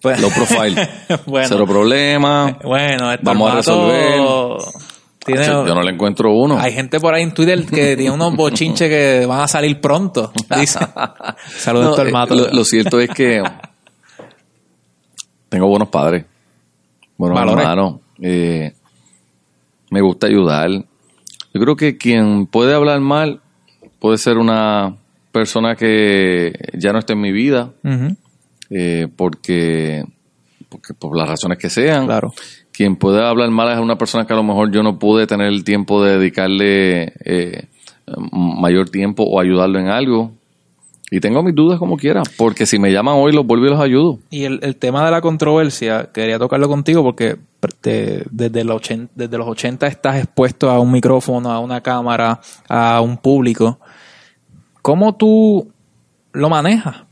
Pues- Low profile. bueno, Cero problema. bueno, Vamos a resolver. Tiene, Yo no le encuentro uno. Hay gente por ahí en Twitter que tiene unos bochinches que van a salir pronto. Dice. Saludos, No, Héctor eh, Mato. Lo, lo cierto es que tengo buenos padres, buenos Valores. hermanos. eh, me gusta ayudar. Yo creo que quien puede hablar mal puede ser una persona que ya no está en mi vida, eh, porque, porque por las razones que sean. Claro. Quien puede hablar mal es una persona que a lo mejor yo no pude tener el tiempo de dedicarle eh, mayor tiempo o ayudarlo en algo. Y tengo mis dudas como quiera, porque si me llaman hoy los vuelvo y los ayudo. Y el, el tema de la controversia, quería tocarlo contigo porque te- desde, los 80, desde los 80 estás expuesto a un micrófono, a una cámara, a un público. ¿Cómo tú lo manejas?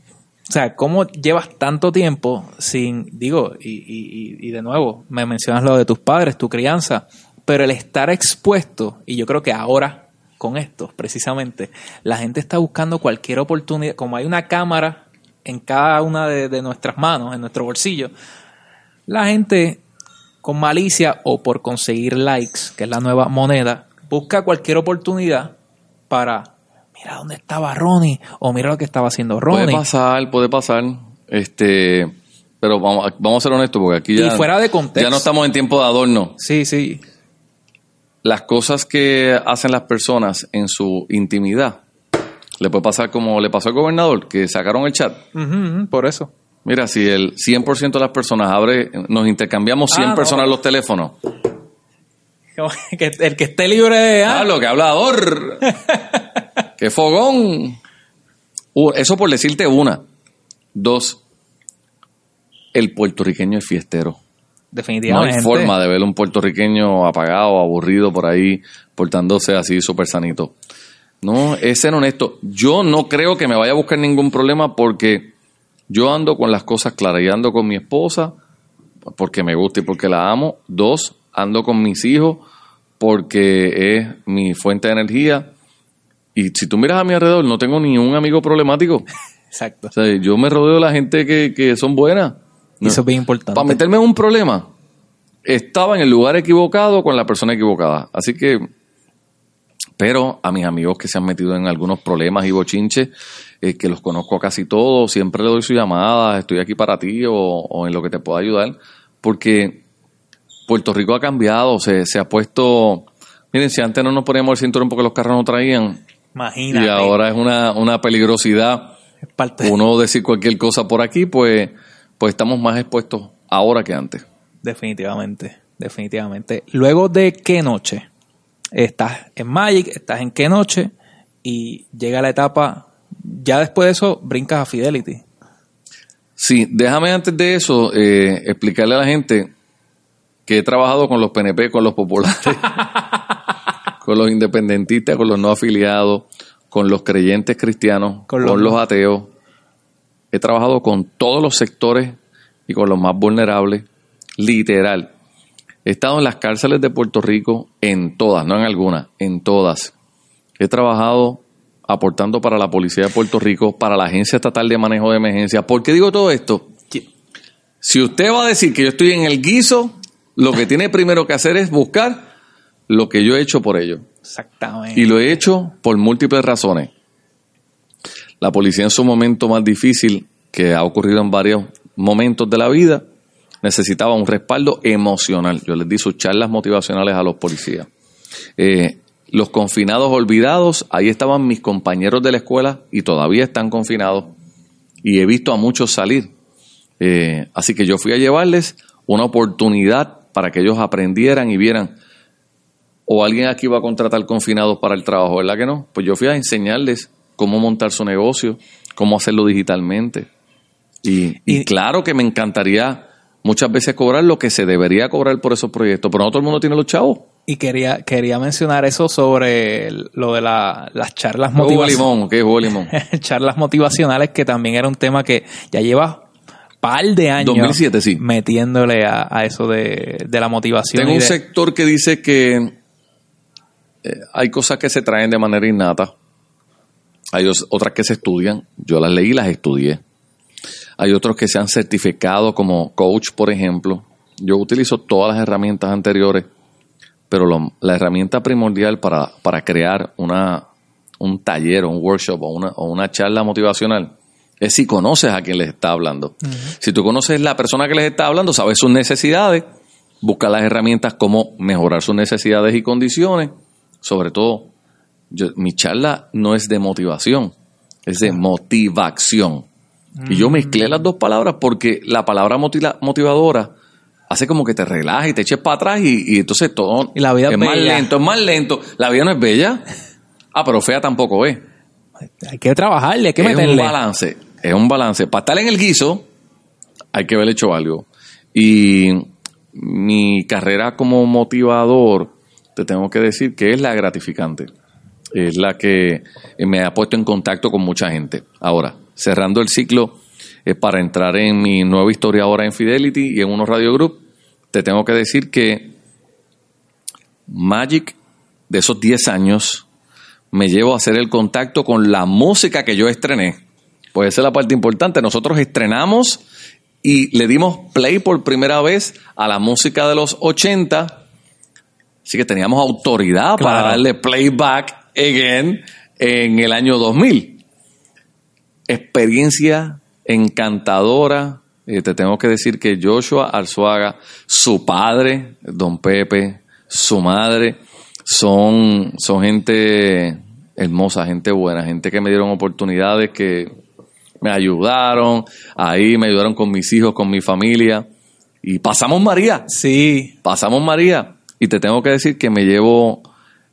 O sea, ¿cómo llevas tanto tiempo sin, digo, y, y- y- de nuevo, me mencionas lo de tus padres, tu crianza, pero el estar expuesto, y yo creo que ahora con esto, precisamente. La gente está buscando cualquier oportunidad, como hay una cámara en cada una de, de nuestras manos, en nuestro bolsillo, la gente con malicia o por conseguir likes, que es la nueva moneda, busca cualquier oportunidad para, mira dónde estaba Ronnie, o mira lo que estaba haciendo Ronnie. Puede pasar, puede pasar. Este, pero vamos, vamos a ser honestos, porque aquí ya, y fuera de contexto. ya no estamos en tiempo de adorno. Sí, sí. Las cosas que hacen las personas en su intimidad, le puede pasar como le pasó al gobernador, que sacaron el chat. Por eso. Mira, si el 100% de las personas abre, nos intercambiamos 100 Ah, no. personas los teléfonos. El que esté libre de... ah, ¡Ah, lo que hablador! ¡Qué fogón! Uh, eso por decirte una. Dos, el puertorriqueño es fiestero. No definitivamente. hay forma de ver un puertorriqueño apagado, aburrido por ahí, portándose así súper sanito. No, es ser honesto. Yo no creo que me vaya a buscar ningún problema porque yo ando con las cosas claras y ando con mi esposa porque me gusta y porque la amo. Dos, ando con mis hijos porque es mi fuente de energía. Y si tú miras a mi alrededor, no tengo ni un amigo problemático. Exacto. O sea, yo me rodeo de la gente que, que son buenas. Eso es bien importante. Para meterme en un problema, estaba en el lugar equivocado con la persona equivocada. Así que, pero a mis amigos que se han metido en algunos problemas y bochinches, eh, que los conozco a casi todos, siempre le doy su llamada, estoy aquí para ti o, o en lo que te pueda ayudar, porque Puerto Rico ha cambiado, se, se ha puesto... Miren, si antes no nos poníamos el cinturón porque los carros no traían, Imagínate. y ahora es una, una peligrosidad Es parte de- uno decir cualquier cosa por aquí, pues, pues estamos más expuestos ahora que antes. Definitivamente, definitivamente. Luego de qué noche estás en Magic, estás en qué noche y llega la etapa, ya después de eso brincas a Fidelity. Sí, déjame antes de eso eh, explicarle a la gente que he trabajado con los PNP, con los populares, con los independentistas, con los no afiliados, con los creyentes cristianos, Con los, ateos. He trabajado con todos los sectores y con los más vulnerables, literal. He estado en las cárceles de Puerto Rico, en todas, no en algunas, en todas. He trabajado aportando para la Policía de Puerto Rico, para la Agencia Estatal de Manejo de Emergencia. ¿Por qué digo todo esto? Si usted va a decir que yo estoy en el guiso, lo que tiene primero que hacer es buscar lo que yo he hecho por ello. Exactamente. Y lo he hecho por múltiples razones. La policía en su momento más difícil, que ha ocurrido en varios momentos de la vida, necesitaba un respaldo emocional. Yo les di sus charlas motivacionales a los policías. Eh, los confinados olvidados, ahí estaban mis compañeros de la escuela y todavía están confinados. Y he visto a muchos salir. Eh, así que yo fui a llevarles una oportunidad para que ellos aprendieran y vieran o alguien aquí va a contratar confinados para el trabajo, ¿verdad que no? Pues yo fui a enseñarles cómo montar su negocio, cómo hacerlo digitalmente. Y, claro que me encantaría muchas veces cobrar lo que se debería cobrar por esos proyectos, pero no todo el mundo tiene los chavos. Y quería, quería mencionar eso sobre lo de la- las charlas motivacionales. limón, ¿qué jugo limón? charlas motivacionales, que también era un tema que ya lleva par de años 2007, sí. metiéndole a, a eso de, de la motivación. Tengo un de- sector que dice que eh, hay cosas que se traen de manera innata, hay otras que se estudian, yo las leí y las estudié. Hay otros que se han certificado como coach, por ejemplo. Yo utilizo todas las herramientas anteriores, pero lo- la herramienta primordial para, para crear una, un taller o un workshop o una, o una charla motivacional es si conoces a quien les está hablando. Si tú conoces la persona que les está hablando, sabes sus necesidades, busca las herramientas cómo mejorar sus necesidades y condiciones. Sobre todo, yo- mi charla no es de motivación, es de motivación. Y yo mezclé las dos palabras porque la palabra motiva- motivadora hace como que te relajes y te eches para atrás y, y entonces todo Y la vida es más bella. lento, es más lento. La vida no es bella. Ah, pero fea tampoco es. Hay que trabajarle, hay que es meterle. un balance, es un balance. Para estar en el guiso hay que haber hecho algo. Y mi carrera como motivador, te tengo que decir que es la gratificante. Es la que me ha puesto en contacto con mucha gente. Ahora, cerrando el ciclo, es para entrar en mi nueva historia ahora en Fidelity y en unos Radio Group, te tengo que decir que Magic, de esos 10 años, me llevo a hacer el contacto con la música que yo estrené. Pues esa es la parte importante. Nosotros estrenamos y le dimos play por primera vez a la música de los 80. Así que teníamos autoridad para darle playback again en el año 2000. Experiencia encantadora. Eh, te tengo que decir que Joshua Arzuaga, su padre, don Pepe, su madre, son, son gente hermosa, gente buena, gente que me dieron oportunidades, que me ayudaron, ahí me ayudaron con mis hijos, con mi familia. Y pasamos María, Sí, pasamos María. Y te tengo que decir que me llevo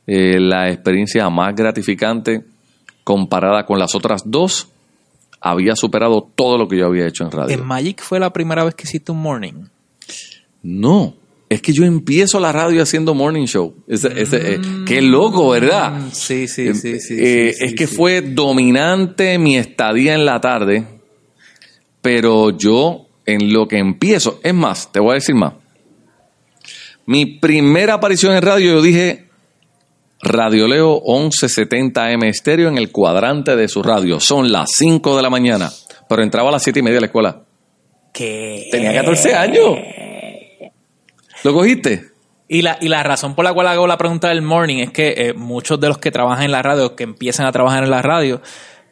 eh, la experiencia más gratificante comparada con las otras dos. Había superado todo lo que yo había hecho en radio. en Magic fue la primera vez que hiciste un morning. No, es que yo empiezo la radio haciendo morning show. Ese, eh, qué loco, ¿verdad? Mm, Sí, sí, sí, sí. Eh, sí, es sí, que fue dominante mi estadía en la tarde, pero yo en lo que empiezo, es más, te voy a decir más. Mi primera aparición en radio, yo dije Radio Leo 1170 M estéreo en el cuadrante de su radio. Son las 5 de la mañana, pero entraba a las 7 y media a la escuela. ¿Qué? Tenía 14 años. ¿Lo cogiste? Y la, y la razón por la cual hago la pregunta del morning es que eh, muchos de los que trabajan en la radio, que empiezan a trabajar en la radio,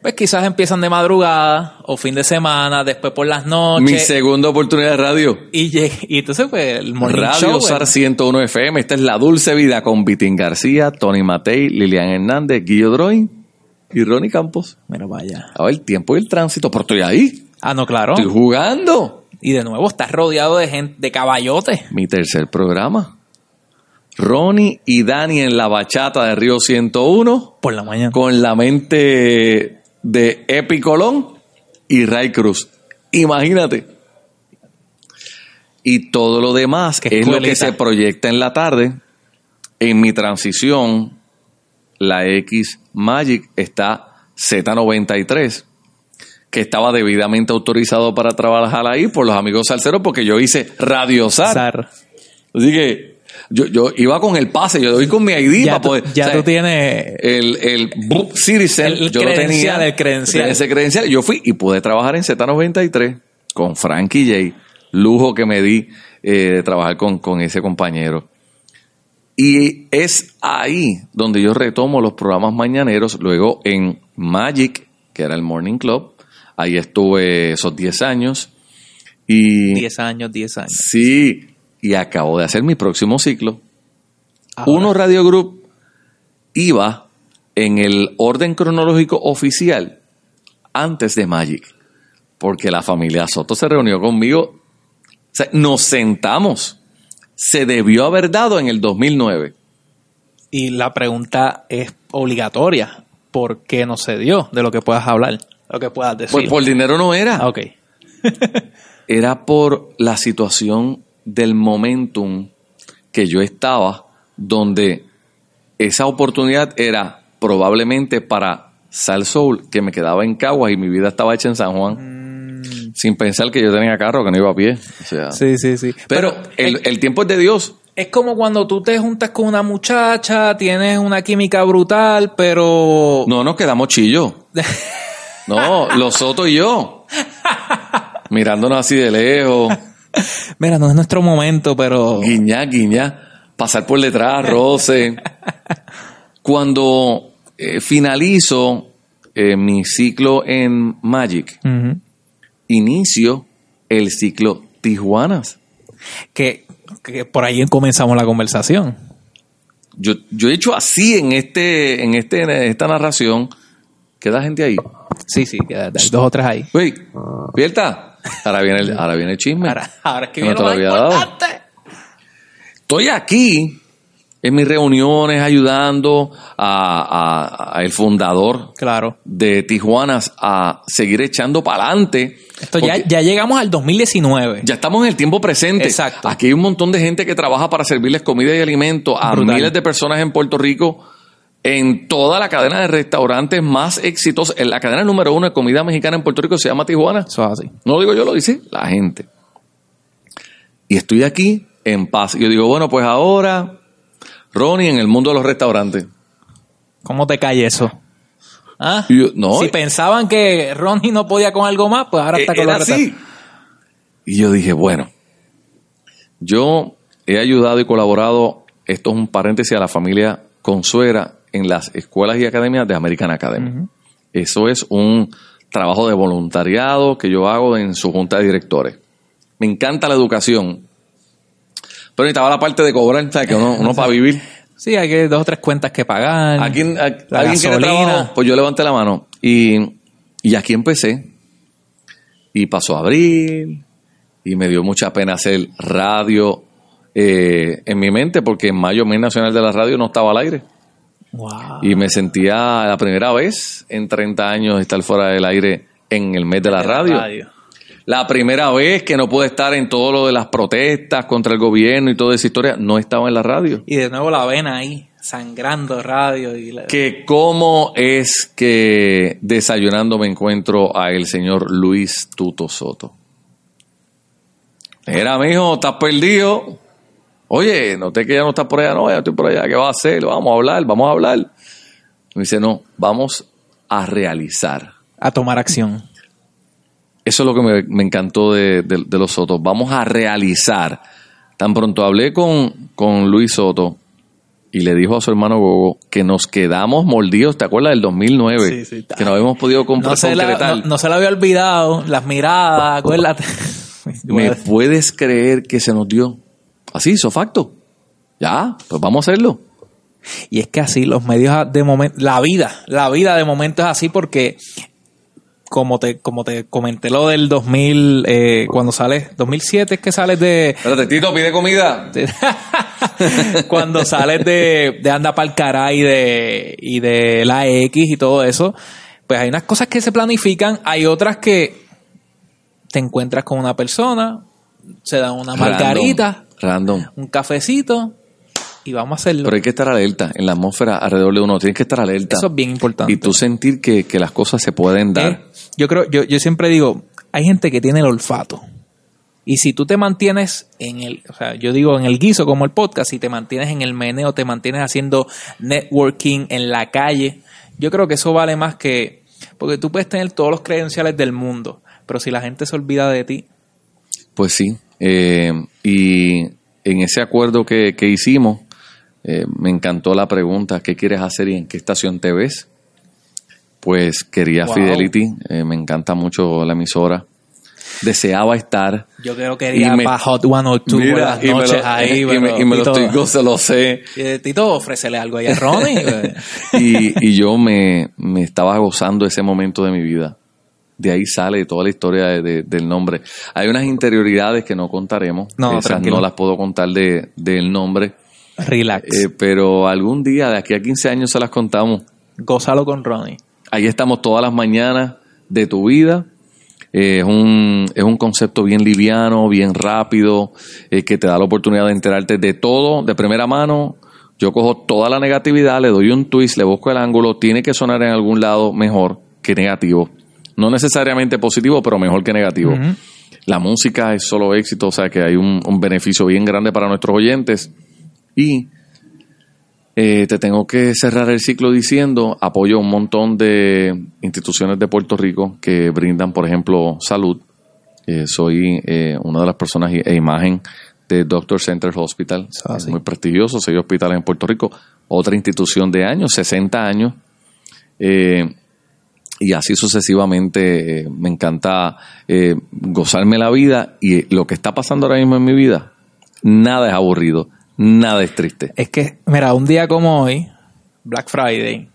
pues quizás empiezan de madrugada o fin de semana, después por las Mi noches. segunda oportunidad de radio. Y, y entonces, pues, el morning Radio show. SAR pues, 101 FM. Esta es La Dulce Vida con Vitín García, Tony Matei, Lilian Hernández, Guillo Droin y Ronnie Campos. Mira, vaya. A ver, el tiempo y el tránsito, pero estoy ahí. Ah, no, claro. Estoy jugando. Y de nuevo, estás rodeado de gente, de caballotes. Mi tercer programa. Ronnie y Dani en la bachata de Río 101 Por la mañana. con la mente de Epi Colón y Ray Cruz. Imagínate. Y todo lo demás Qué es lo que se proyecta en la tarde. En mi transición, la X Magic está Z93, que estaba debidamente autorizado para trabajar ahí por los amigos salseros, porque yo hice Radio Sar. Zar. Así que yo, yo iba con el pase, yo doy con mi ID Ya, para tú, poder. ya o sea, tú tienes. el, el Citizen, El yo lo tenía. el credencial. Ese credencial. Yo fui y pude trabajar en Z93 con Frankie J. Lujo que me di eh, de trabajar con, con ese compañero. Y es ahí donde yo retomo los programas mañaneros. Luego en Magic, que era el Morning Club. Ahí estuve esos 10 años. Y 10 años, 10 años. sí, y acabo de hacer mi próximo ciclo. Ahora, Uno Radio Group iba en el orden cronológico oficial antes de Magic, porque la familia Soto se reunió conmigo, o sea, nos sentamos, se debió haber dado en el 2009. Y la pregunta es obligatoria. ¿Por qué no se dio? De lo que puedas hablar, lo que puedas decir. Pues por dinero no era, Ah, ok. era por la situación del momentum que yo estaba, donde esa oportunidad era probablemente para Sal Soul, que me quedaba en Caguas y mi vida estaba hecha en San Juan, sin pensar que yo tenía carro, que no iba a pie. O sea, Mm. Sí, sí, sí. pero el, el tiempo es de Dios. Es como cuando tú te juntas con una muchacha, tienes una química brutal, pero... No nos quedamos chillos. No, los Soto y yo. Mirándonos así de lejos, Mira, no es nuestro momento, pero... guiñá, guiñá, pasar por detrás, roce. Cuando eh, finalizo eh, mi ciclo en Magic, inicio el ciclo Tijuanas. que, que por ahí comenzamos la conversación. Yo, yo he hecho así en este, en este, en esta narración. Queda gente ahí. Sí, sí, que hay dos o tres ahí. Uy, ¿Vierta? Ahora viene el, ahora viene el chisme. Ahora, ahora es que No viene te lo lo más había dado. importante. Estoy aquí en mis reuniones ayudando a, a- a el fundador Claro. de Tijuanas a seguir echando para adelante. Esto ya, ya llegamos al 2019. Ya estamos en el tiempo presente. Exacto. Aquí hay un montón de gente que trabaja para servirles comida y alimento a Brutal. miles de personas en Puerto Rico, en toda la cadena de restaurantes más exitosos. En la cadena número uno de comida mexicana en Puerto Rico se llama Tijuana. Eso es así. No lo digo yo, lo dice la gente. Y estoy aquí en paz. Yo digo, bueno, pues ahora, Ronnie, en el mundo de los restaurantes. ¿Cómo te cae eso? ¿Ah? Y yo, no, si pensaban que Ronnie no podía con algo más, pues ahora está con está- así. Y yo dije, bueno, yo he ayudado y colaborado, esto es un paréntesis a la familia Consuera en las escuelas y academias de American Academy. Eso es un trabajo de voluntariado que yo hago en su junta de directores. Me encanta la educación, pero necesitaba la parte de cobrar, ¿sabes? Que uno, uno para vivir. Sí, hay que dos o tres cuentas que pagar. ¿A quién, a- La ¿Alguien quiere gasolina. trabajo? Pues yo levanté la mano. Y, y aquí empecé. Y pasó abril. Y me dio mucha pena hacer radio eh, en mi mente, porque en mayo, mes nacional de la radio, no estaba al aire. Wow. Y me sentía la primera vez en 30 años estar fuera del aire en el mes de la radio. La primera vez que no pude estar en todo lo de las protestas contra el gobierno y toda esa historia, no estaba en la radio. Y de nuevo la vena ahí, sangrando radio. Y la- que cómo es que desayunando me encuentro a el señor Luis Tuto Soto. Era, mijo, estás perdido. Oye, noté que ya no estás por allá, no, ya estoy por allá, ¿qué vas a hacer? Vamos a hablar, vamos a hablar. Me dice, no, vamos a realizar. A tomar acción. Eso es lo que me, me encantó de, de- de los Sotos. Vamos a realizar. Tan pronto hablé con, con Luis Soto y le dijo a su hermano Gogo que nos quedamos mordidos. ¿Te acuerdas del 2009? Sí, sí. Que no habíamos podido compre- No se, la, no, no se la había olvidado, las miradas, acuérdate. ¿Me puedes creer que se nos dio? Así, hizo facto. Ya, pues vamos a hacerlo. Y es que así los medios de momento, la vida, la vida de momento es así porque como te como te comenté lo del 2000 eh, cuando sales 2007 es que sales de Espérate, Tito, pide comida. cuando sales de, de Anda Pa'l Caray y de, y de la X y todo eso, pues hay unas cosas que se planifican, hay otras que te encuentras con una persona, se dan una margarita, Random. un cafecito y vamos a hacerlo. Pero hay que estar alerta en la atmósfera alrededor de uno. Tienes que estar alerta. Eso es bien importante. Y tú sentir que, que las cosas se pueden dar. Eh, Yo creo, yo, yo siempre digo, hay gente que tiene el olfato. Y si tú te mantienes en el, o sea, yo digo en el guiso como el podcast, si te mantienes en el meneo, te mantienes haciendo networking en la calle, yo creo que eso vale más que, porque tú puedes tener todos los credenciales del mundo, pero si la gente se olvida de ti, Pues sí. Eh, y en ese acuerdo que, que hicimos, eh, me encantó la pregunta, ¿qué quieres hacer y en qué estación te ves? Pues quería Wow. Fidelity, eh, me encanta mucho la emisora. Deseaba estar. yo creo que me- para Hot 102 Mira, buenas y me lo- noches ahí, y me, pero- y me lo estoy go- se lo sé. eh, Tito, ofrécele algo ahí a Ronnie. eh. y, y yo me, me estaba gozando ese momento de mi vida. De ahí sale toda la historia de- de- del nombre. Hay unas interioridades que no contaremos. No, Esas tranquilo. no las puedo contar de, del nombre. Relax. Eh, pero algún día, de aquí a 15 años, se las contamos. Gózalo con Ronnie. Ahí estamos todas las mañanas de tu vida. Eh, es, un, es un concepto bien liviano, bien rápido, eh, que te da la oportunidad de enterarte de todo de primera mano. Yo cojo toda la negatividad, le doy un twist, le busco el ángulo, tiene que sonar en algún lado mejor que negativo. No necesariamente positivo, pero mejor que negativo. La música es solo éxito, o sea que hay un, un beneficio bien grande para nuestros oyentes. Y eh, te tengo que cerrar el ciclo diciendo, apoyo a un montón de instituciones de Puerto Rico que brindan, por ejemplo, salud. Eh, soy eh, una de las personas e imagen de Doctor Center Hospital, Eso es muy prestigioso, seis hospitales en Puerto Rico, otra institución de años, 60 años. Eh, y así sucesivamente eh, me encanta eh, gozarme la vida y lo que está pasando ahora mismo en mi vida, nada es aburrido, nada es triste. Es que, mira, un día como hoy, Black Friday,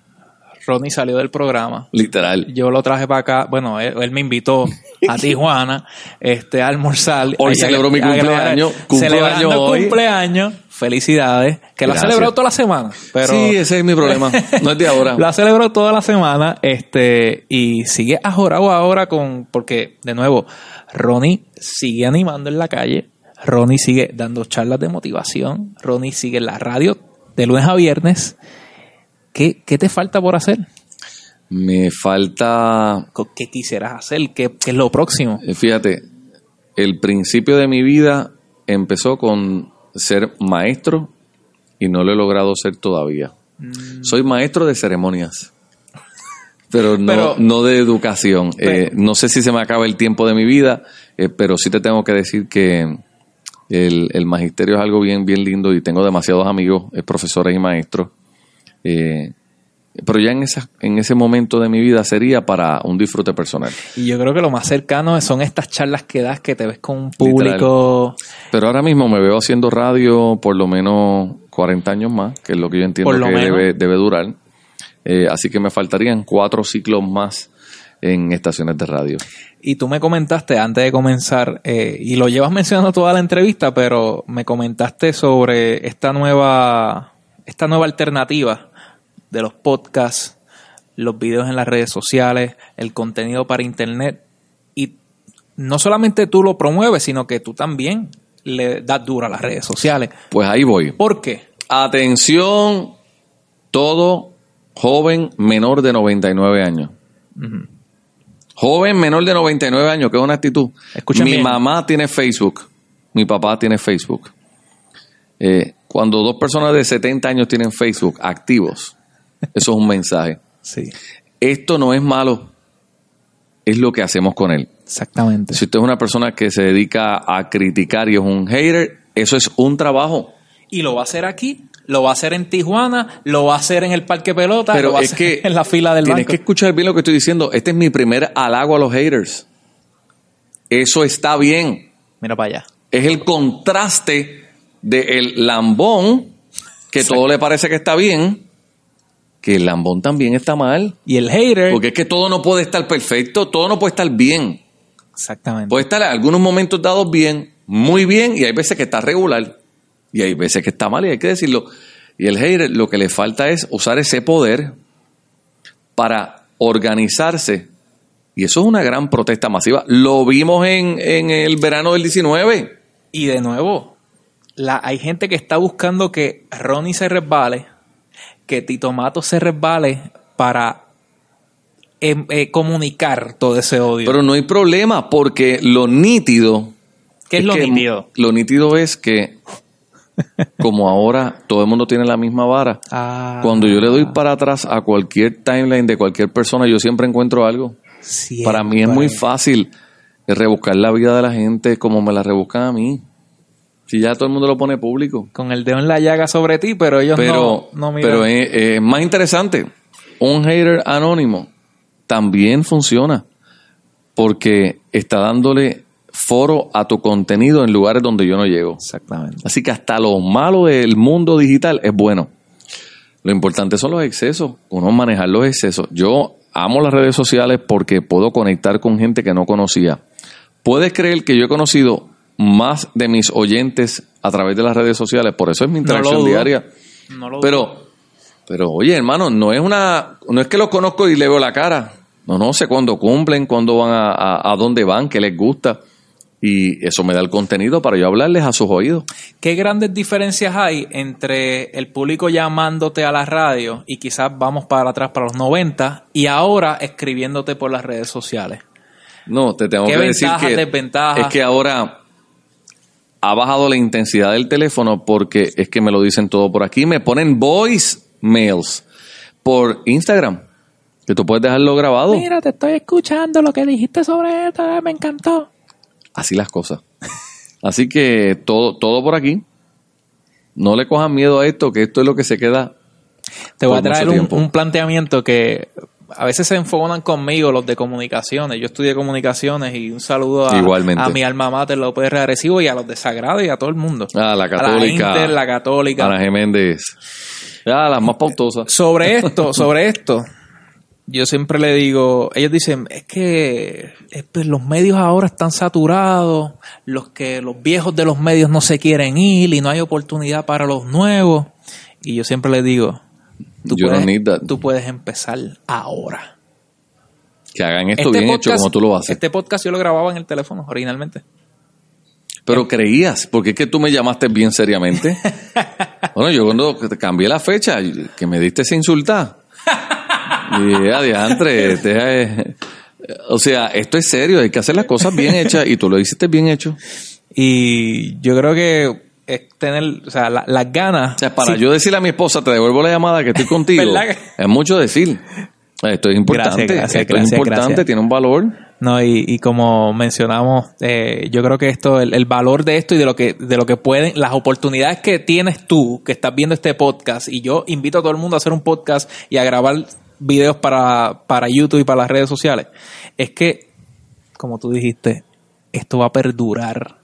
Ronnie salió del programa. Literal. Yo lo traje para acá. Bueno, él, él me invitó a Tijuana este, a almorzar. Hoy celebró mi cumpleaños, Celebrando hoy. cumpleaños. Felicidades. Que lo ha celebrado toda la semana. Pero sí, ese es mi problema, no es de ahora. Lo ha celebrado toda la semana. Este, y sigue ajorado ahora con. Porque, de nuevo, Ronnie sigue animando en la calle. Ronnie sigue dando charlas de motivación. Ronnie sigue en la radio de lunes a viernes. ¿Qué, qué te falta por hacer? Me falta, ¿Qué quisieras hacer? ¿Qué, qué es lo próximo? eh, fíjate, el principio de mi vida empezó con ser maestro y no lo he logrado ser todavía. Mm. Soy maestro de ceremonias. Pero no, Pero- no de educación. Pero- Eh, no sé si se me acaba el tiempo de mi vida, eh, pero sí te tengo que decir que el, el magisterio es algo bien, bien lindo y tengo demasiados amigos, eh, profesores y maestros. Eh, pero ya en, esa, en ese momento de mi vida sería para un disfrute personal. Y yo creo que lo más cercano son estas charlas que das que te ves con un público. Pero ahora mismo me veo haciendo radio por lo menos 40 años más, que es lo que yo entiendo que menos. debe, debe durar. Eh, así que me faltarían cuatro ciclos más en estaciones de radio. Y tú me comentaste antes de comenzar, eh, y lo llevas mencionando toda la entrevista, pero me comentaste sobre esta nueva, esta nueva alternativa de los podcasts, los videos en las redes sociales, el contenido para internet. Y no solamente tú lo promueves, sino que tú también le das duro a las redes sociales. Pues ahí voy. ¿Por qué? Atención, todo joven menor de 99 años. Joven menor de 99 años, que es una actitud. Mi mamá tiene Facebook, mi papá tiene Facebook. Eh, cuando dos personas de 70 años tienen Facebook activos, eso es un mensaje. Sí, Esto no es malo, es lo que hacemos con él. exactamente. Si usted es una persona que se dedica a criticar y es un hater, eso es un trabajo. Y lo va a hacer aquí, lo va a hacer en Tijuana, lo va a hacer en el Parque Pelota, Pero lo va a es hacer que en la fila del tienes banco. que escuchar bien lo que estoy diciendo. Este es mi primer halago a los haters. Eso está bien. Mira para allá. Es el contraste del lambón, que todo le parece que está bien, que el lambón también está mal. Y el hater. Porque es que todo no puede estar perfecto, todo no puede estar bien. Exactamente. Puede estar en algunos momentos dados bien, muy bien, y hay veces que está regular. Y hay veces que está mal, y hay que decirlo. Y el hater lo que le falta es usar ese poder para organizarse. Y eso es una gran protesta masiva. Lo vimos en, en el verano del 19. Y de nuevo, la, hay gente que está buscando que Ronnie se resbale, que Tito Mato se resbale para em, eh, comunicar todo ese odio. Pero no hay problema, porque lo nítido. ¿Qué es lo que nítido? Lo nítido es que, como ahora todo el mundo tiene la misma vara, Ah, Cuando yo le doy para atrás a cualquier timeline de cualquier persona, yo siempre encuentro algo. siempre. Para mí es muy fácil rebuscar la vida de la gente como me la rebuscan a mí. Si ya todo el mundo lo pone público. Con el dedo en la llaga sobre ti, pero ellos Pero, no, no miran. pero es, es más interesante. Un hater anónimo también funciona porque está dándole foro a tu contenido en lugares donde yo no llego. Exactamente. Así que hasta lo malo del mundo digital es bueno. Lo importante son los excesos, uno manejar los excesos. Yo amo las redes sociales porque puedo conectar con gente que no conocía. Puedes creer que yo he conocido más de mis oyentes a través de las redes sociales, por eso es mi interacción diaria. No lo Pero, pero oye, hermano, no es una, no es que los conozco y le veo la cara. No, no sé cuándo cumplen, cuándo van a, a, a dónde van, qué les gusta. Y eso me da el contenido para yo hablarles a sus oídos. ¿Qué grandes diferencias hay entre el público llamándote a la radio y quizás vamos para atrás para los 90 y ahora escribiéndote por las redes sociales? No, te tengo ¿Qué que decir ventajas, que desventajas? es que ahora ha bajado la intensidad del teléfono porque es que me lo dicen todo por aquí. Me ponen voice mails por Instagram, que tú puedes dejarlo grabado. Mira, te estoy escuchando lo que dijiste sobre esto, eh, me encantó. Así las cosas. Así que todo, todo por aquí. No le cojan miedo a esto, que esto es lo que se queda. Te voy a traer un, un planteamiento que a veces se enfocan conmigo los de comunicaciones. Yo estudié comunicaciones y un saludo a, Igualmente. a mi alma mater López de Arecibo y a los de Sagrado y a todo el mundo. Ah, la A católica. la Inter, la católica. Ana Geméndez. Ah, las más pautosas. Sobre esto, sobre esto, yo siempre le digo, ellos dicen, es que los medios ahora están saturados, los que los viejos de los medios no se quieren ir y no hay oportunidad para los nuevos. Y yo siempre les digo, tú, You puedes, don't need that. tú puedes empezar ahora. Que hagan esto bien hecho como tú lo haces. Este podcast yo lo grababa en el teléfono originalmente. Pero creías, porque es que tú me llamaste bien seriamente. bueno, yo cuando cambié la fecha, que me diste ese insultar. Y adiantre, este, eh, o sea, esto es serio, hay que hacer las cosas bien hechas y tú lo hiciste bien hecho. Y yo creo que es tener, o sea, la- las ganas. O sea, para Sí, yo decirle a mi esposa, te devuelvo la llamada que estoy contigo, ¿Verdad que- es mucho decir. Esto es importante, Gracias, gracias, esto gracias, es importante, tiene un valor. No, y, y como mencionamos, eh, yo creo que esto, el, el valor de esto y de lo que, de lo que pueden, las oportunidades que tienes tú, que estás viendo este podcast, y yo invito a todo el mundo a hacer un podcast y a grabar videos para, para YouTube y para las redes sociales, es que, como tú dijiste, esto va a perdurar.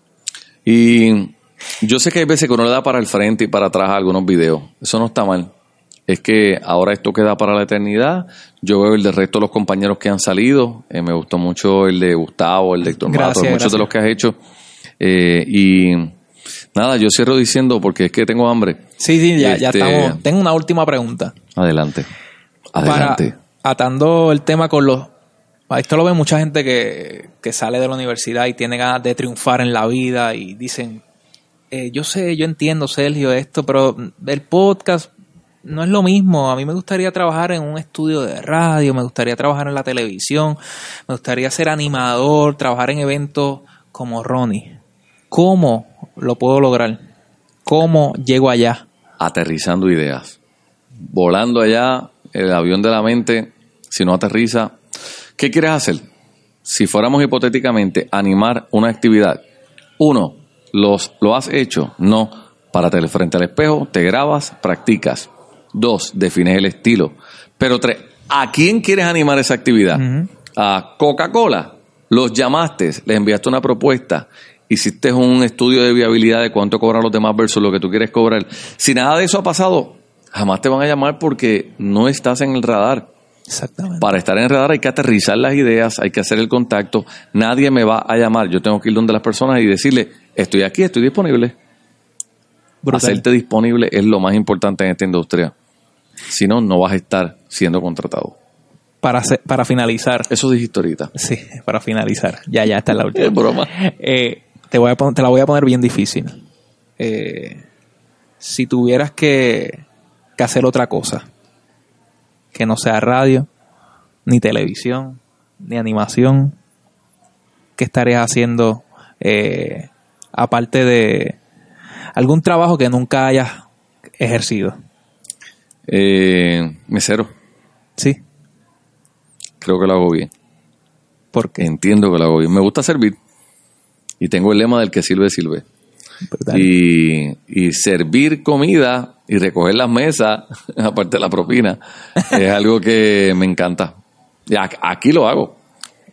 Y yo sé que hay veces que uno le da para el frente y para atrás a algunos videos. Eso no está mal. Es que ahora esto queda para la eternidad. Yo veo el del resto de los compañeros que han salido. Eh, me gustó mucho el de Gustavo, el de Héctor Matos, muchos de los que has hecho. Eh, y nada, yo cierro diciendo, porque es que tengo hambre. Sí, sí, ya, ya Este- estamos. Tengo una última pregunta. Adelante. Adelante. Para, atando el tema con los... Esto lo ve mucha gente que, que sale de la universidad y tiene ganas de triunfar en la vida y dicen, eh, yo sé, yo entiendo, Sergio, esto, pero el podcast no es lo mismo. A mí me gustaría trabajar en un estudio de radio, me gustaría trabajar en la televisión, me gustaría ser animador, trabajar en eventos como Ronnie. ¿Cómo lo puedo lograr? ¿Cómo llego allá? aterrizando ideas. Volando allá, el avión de la mente, si no aterriza, ¿qué quieres hacer? Si fuéramos hipotéticamente animar una actividad, uno, los, ¿lo has hecho? No. Párate frente al espejo, te grabas, practicas. Dos, defines el estilo. Pero tres, ¿a quién quieres animar esa actividad? A Coca-Cola. Los llamaste, les enviaste una propuesta, hiciste un estudio de viabilidad de cuánto cobran los demás versus lo que tú quieres cobrar. Si nada de eso ha pasado, jamás te van a llamar porque no estás en el radar. Exactamente. Para estar en radar hay que aterrizar las ideas, hay que hacer el contacto. Nadie me va a llamar. Yo tengo que ir donde las personas y decirle, estoy aquí, estoy disponible. Brutal. Hacerte disponible es lo más importante en esta industria. Si no, no vas a estar siendo contratado. Para, para finalizar, Eso dijiste ahorita. Sí, para finalizar. Ya, ya está la última. Es broma. Eh, te, voy a te la voy a poner bien difícil. Eh, si tuvieras que, que hacer otra cosa, que no sea radio, ni televisión, ni animación, ¿qué estarías haciendo eh, aparte de algún trabajo que nunca hayas ejercido? Eh, mesero, Sí, creo que lo hago bien. porque Entiendo que lo hago bien. Me gusta servir. Y tengo el lema del que sirve, sirve. Y, y servir comida y recoger las mesas, aparte de la propina, es algo que me encanta. Y aquí lo hago.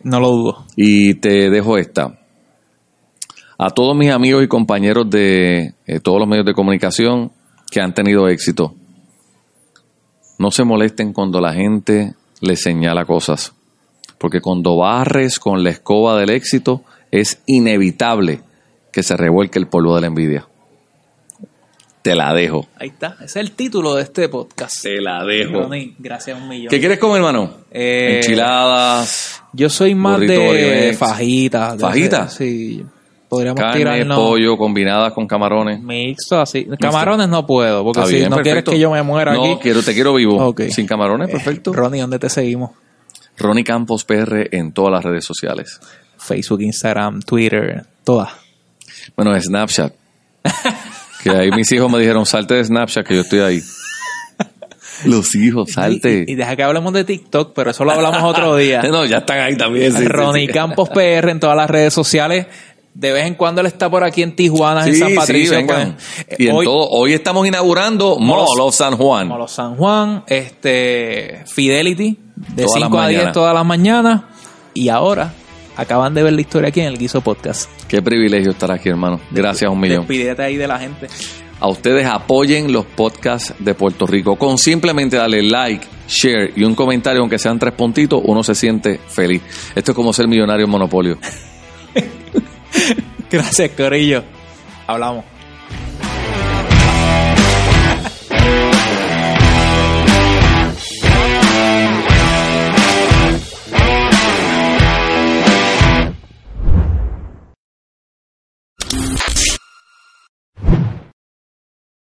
no lo dudo. Y te dejo esta. A todos mis amigos y compañeros de eh, todos los medios de comunicación que han tenido éxito, no se molesten cuando la gente les señala cosas. Porque cuando barres con la escoba del éxito, es inevitable que se revuelque el polvo de la envidia. Te la dejo. Ahí está. Ese es el título de este podcast. Te la dejo. Ronnie, gracias un millón. ¿Qué quieres comer, hermano? Eh, Enchiladas, Yo soy más de fajitas. ¿Fajitas? Sí. Podríamos carne, tirarnos pollo, combinadas con camarones. mixto así. Camarones no puedo, porque Está si bien, no quieres que yo me muera no, aquí. quiero, te quiero vivo. Sin camarones, perfecto. Eh, Ronnie, ¿dónde te seguimos? Ronnie Campos PR en todas las redes sociales. Facebook, Instagram, Twitter, todas. Bueno, Snapchat. que ahí mis hijos me dijeron, salte de Snapchat, que yo estoy ahí. Los hijos, salte. Y, y deja que hablemos de TikTok, pero eso lo hablamos otro día. no, ya están ahí también. sí, Ronnie sí. Campos PR en todas las redes sociales. De vez en cuando él está por aquí en Tijuana, en San Patricio. vengan. y en hoy, todo, hoy estamos inaugurando Mall of San Juan. Molo San Juan, este Fidelity, de Todas las 5 a 10 mañanas. todas las mañanas. Y ahora acaban de ver la historia aquí en el Guiso Podcast. Qué privilegio estar aquí, hermano. Gracias un millón. Despídete ahí de la gente. A ustedes apoyen los podcasts de Puerto Rico. Con simplemente darle like, share y un comentario, aunque sean tres puntitos, uno se siente feliz. Esto es como ser millonario en Monopolio. Gracias, Corillo. Hablamos.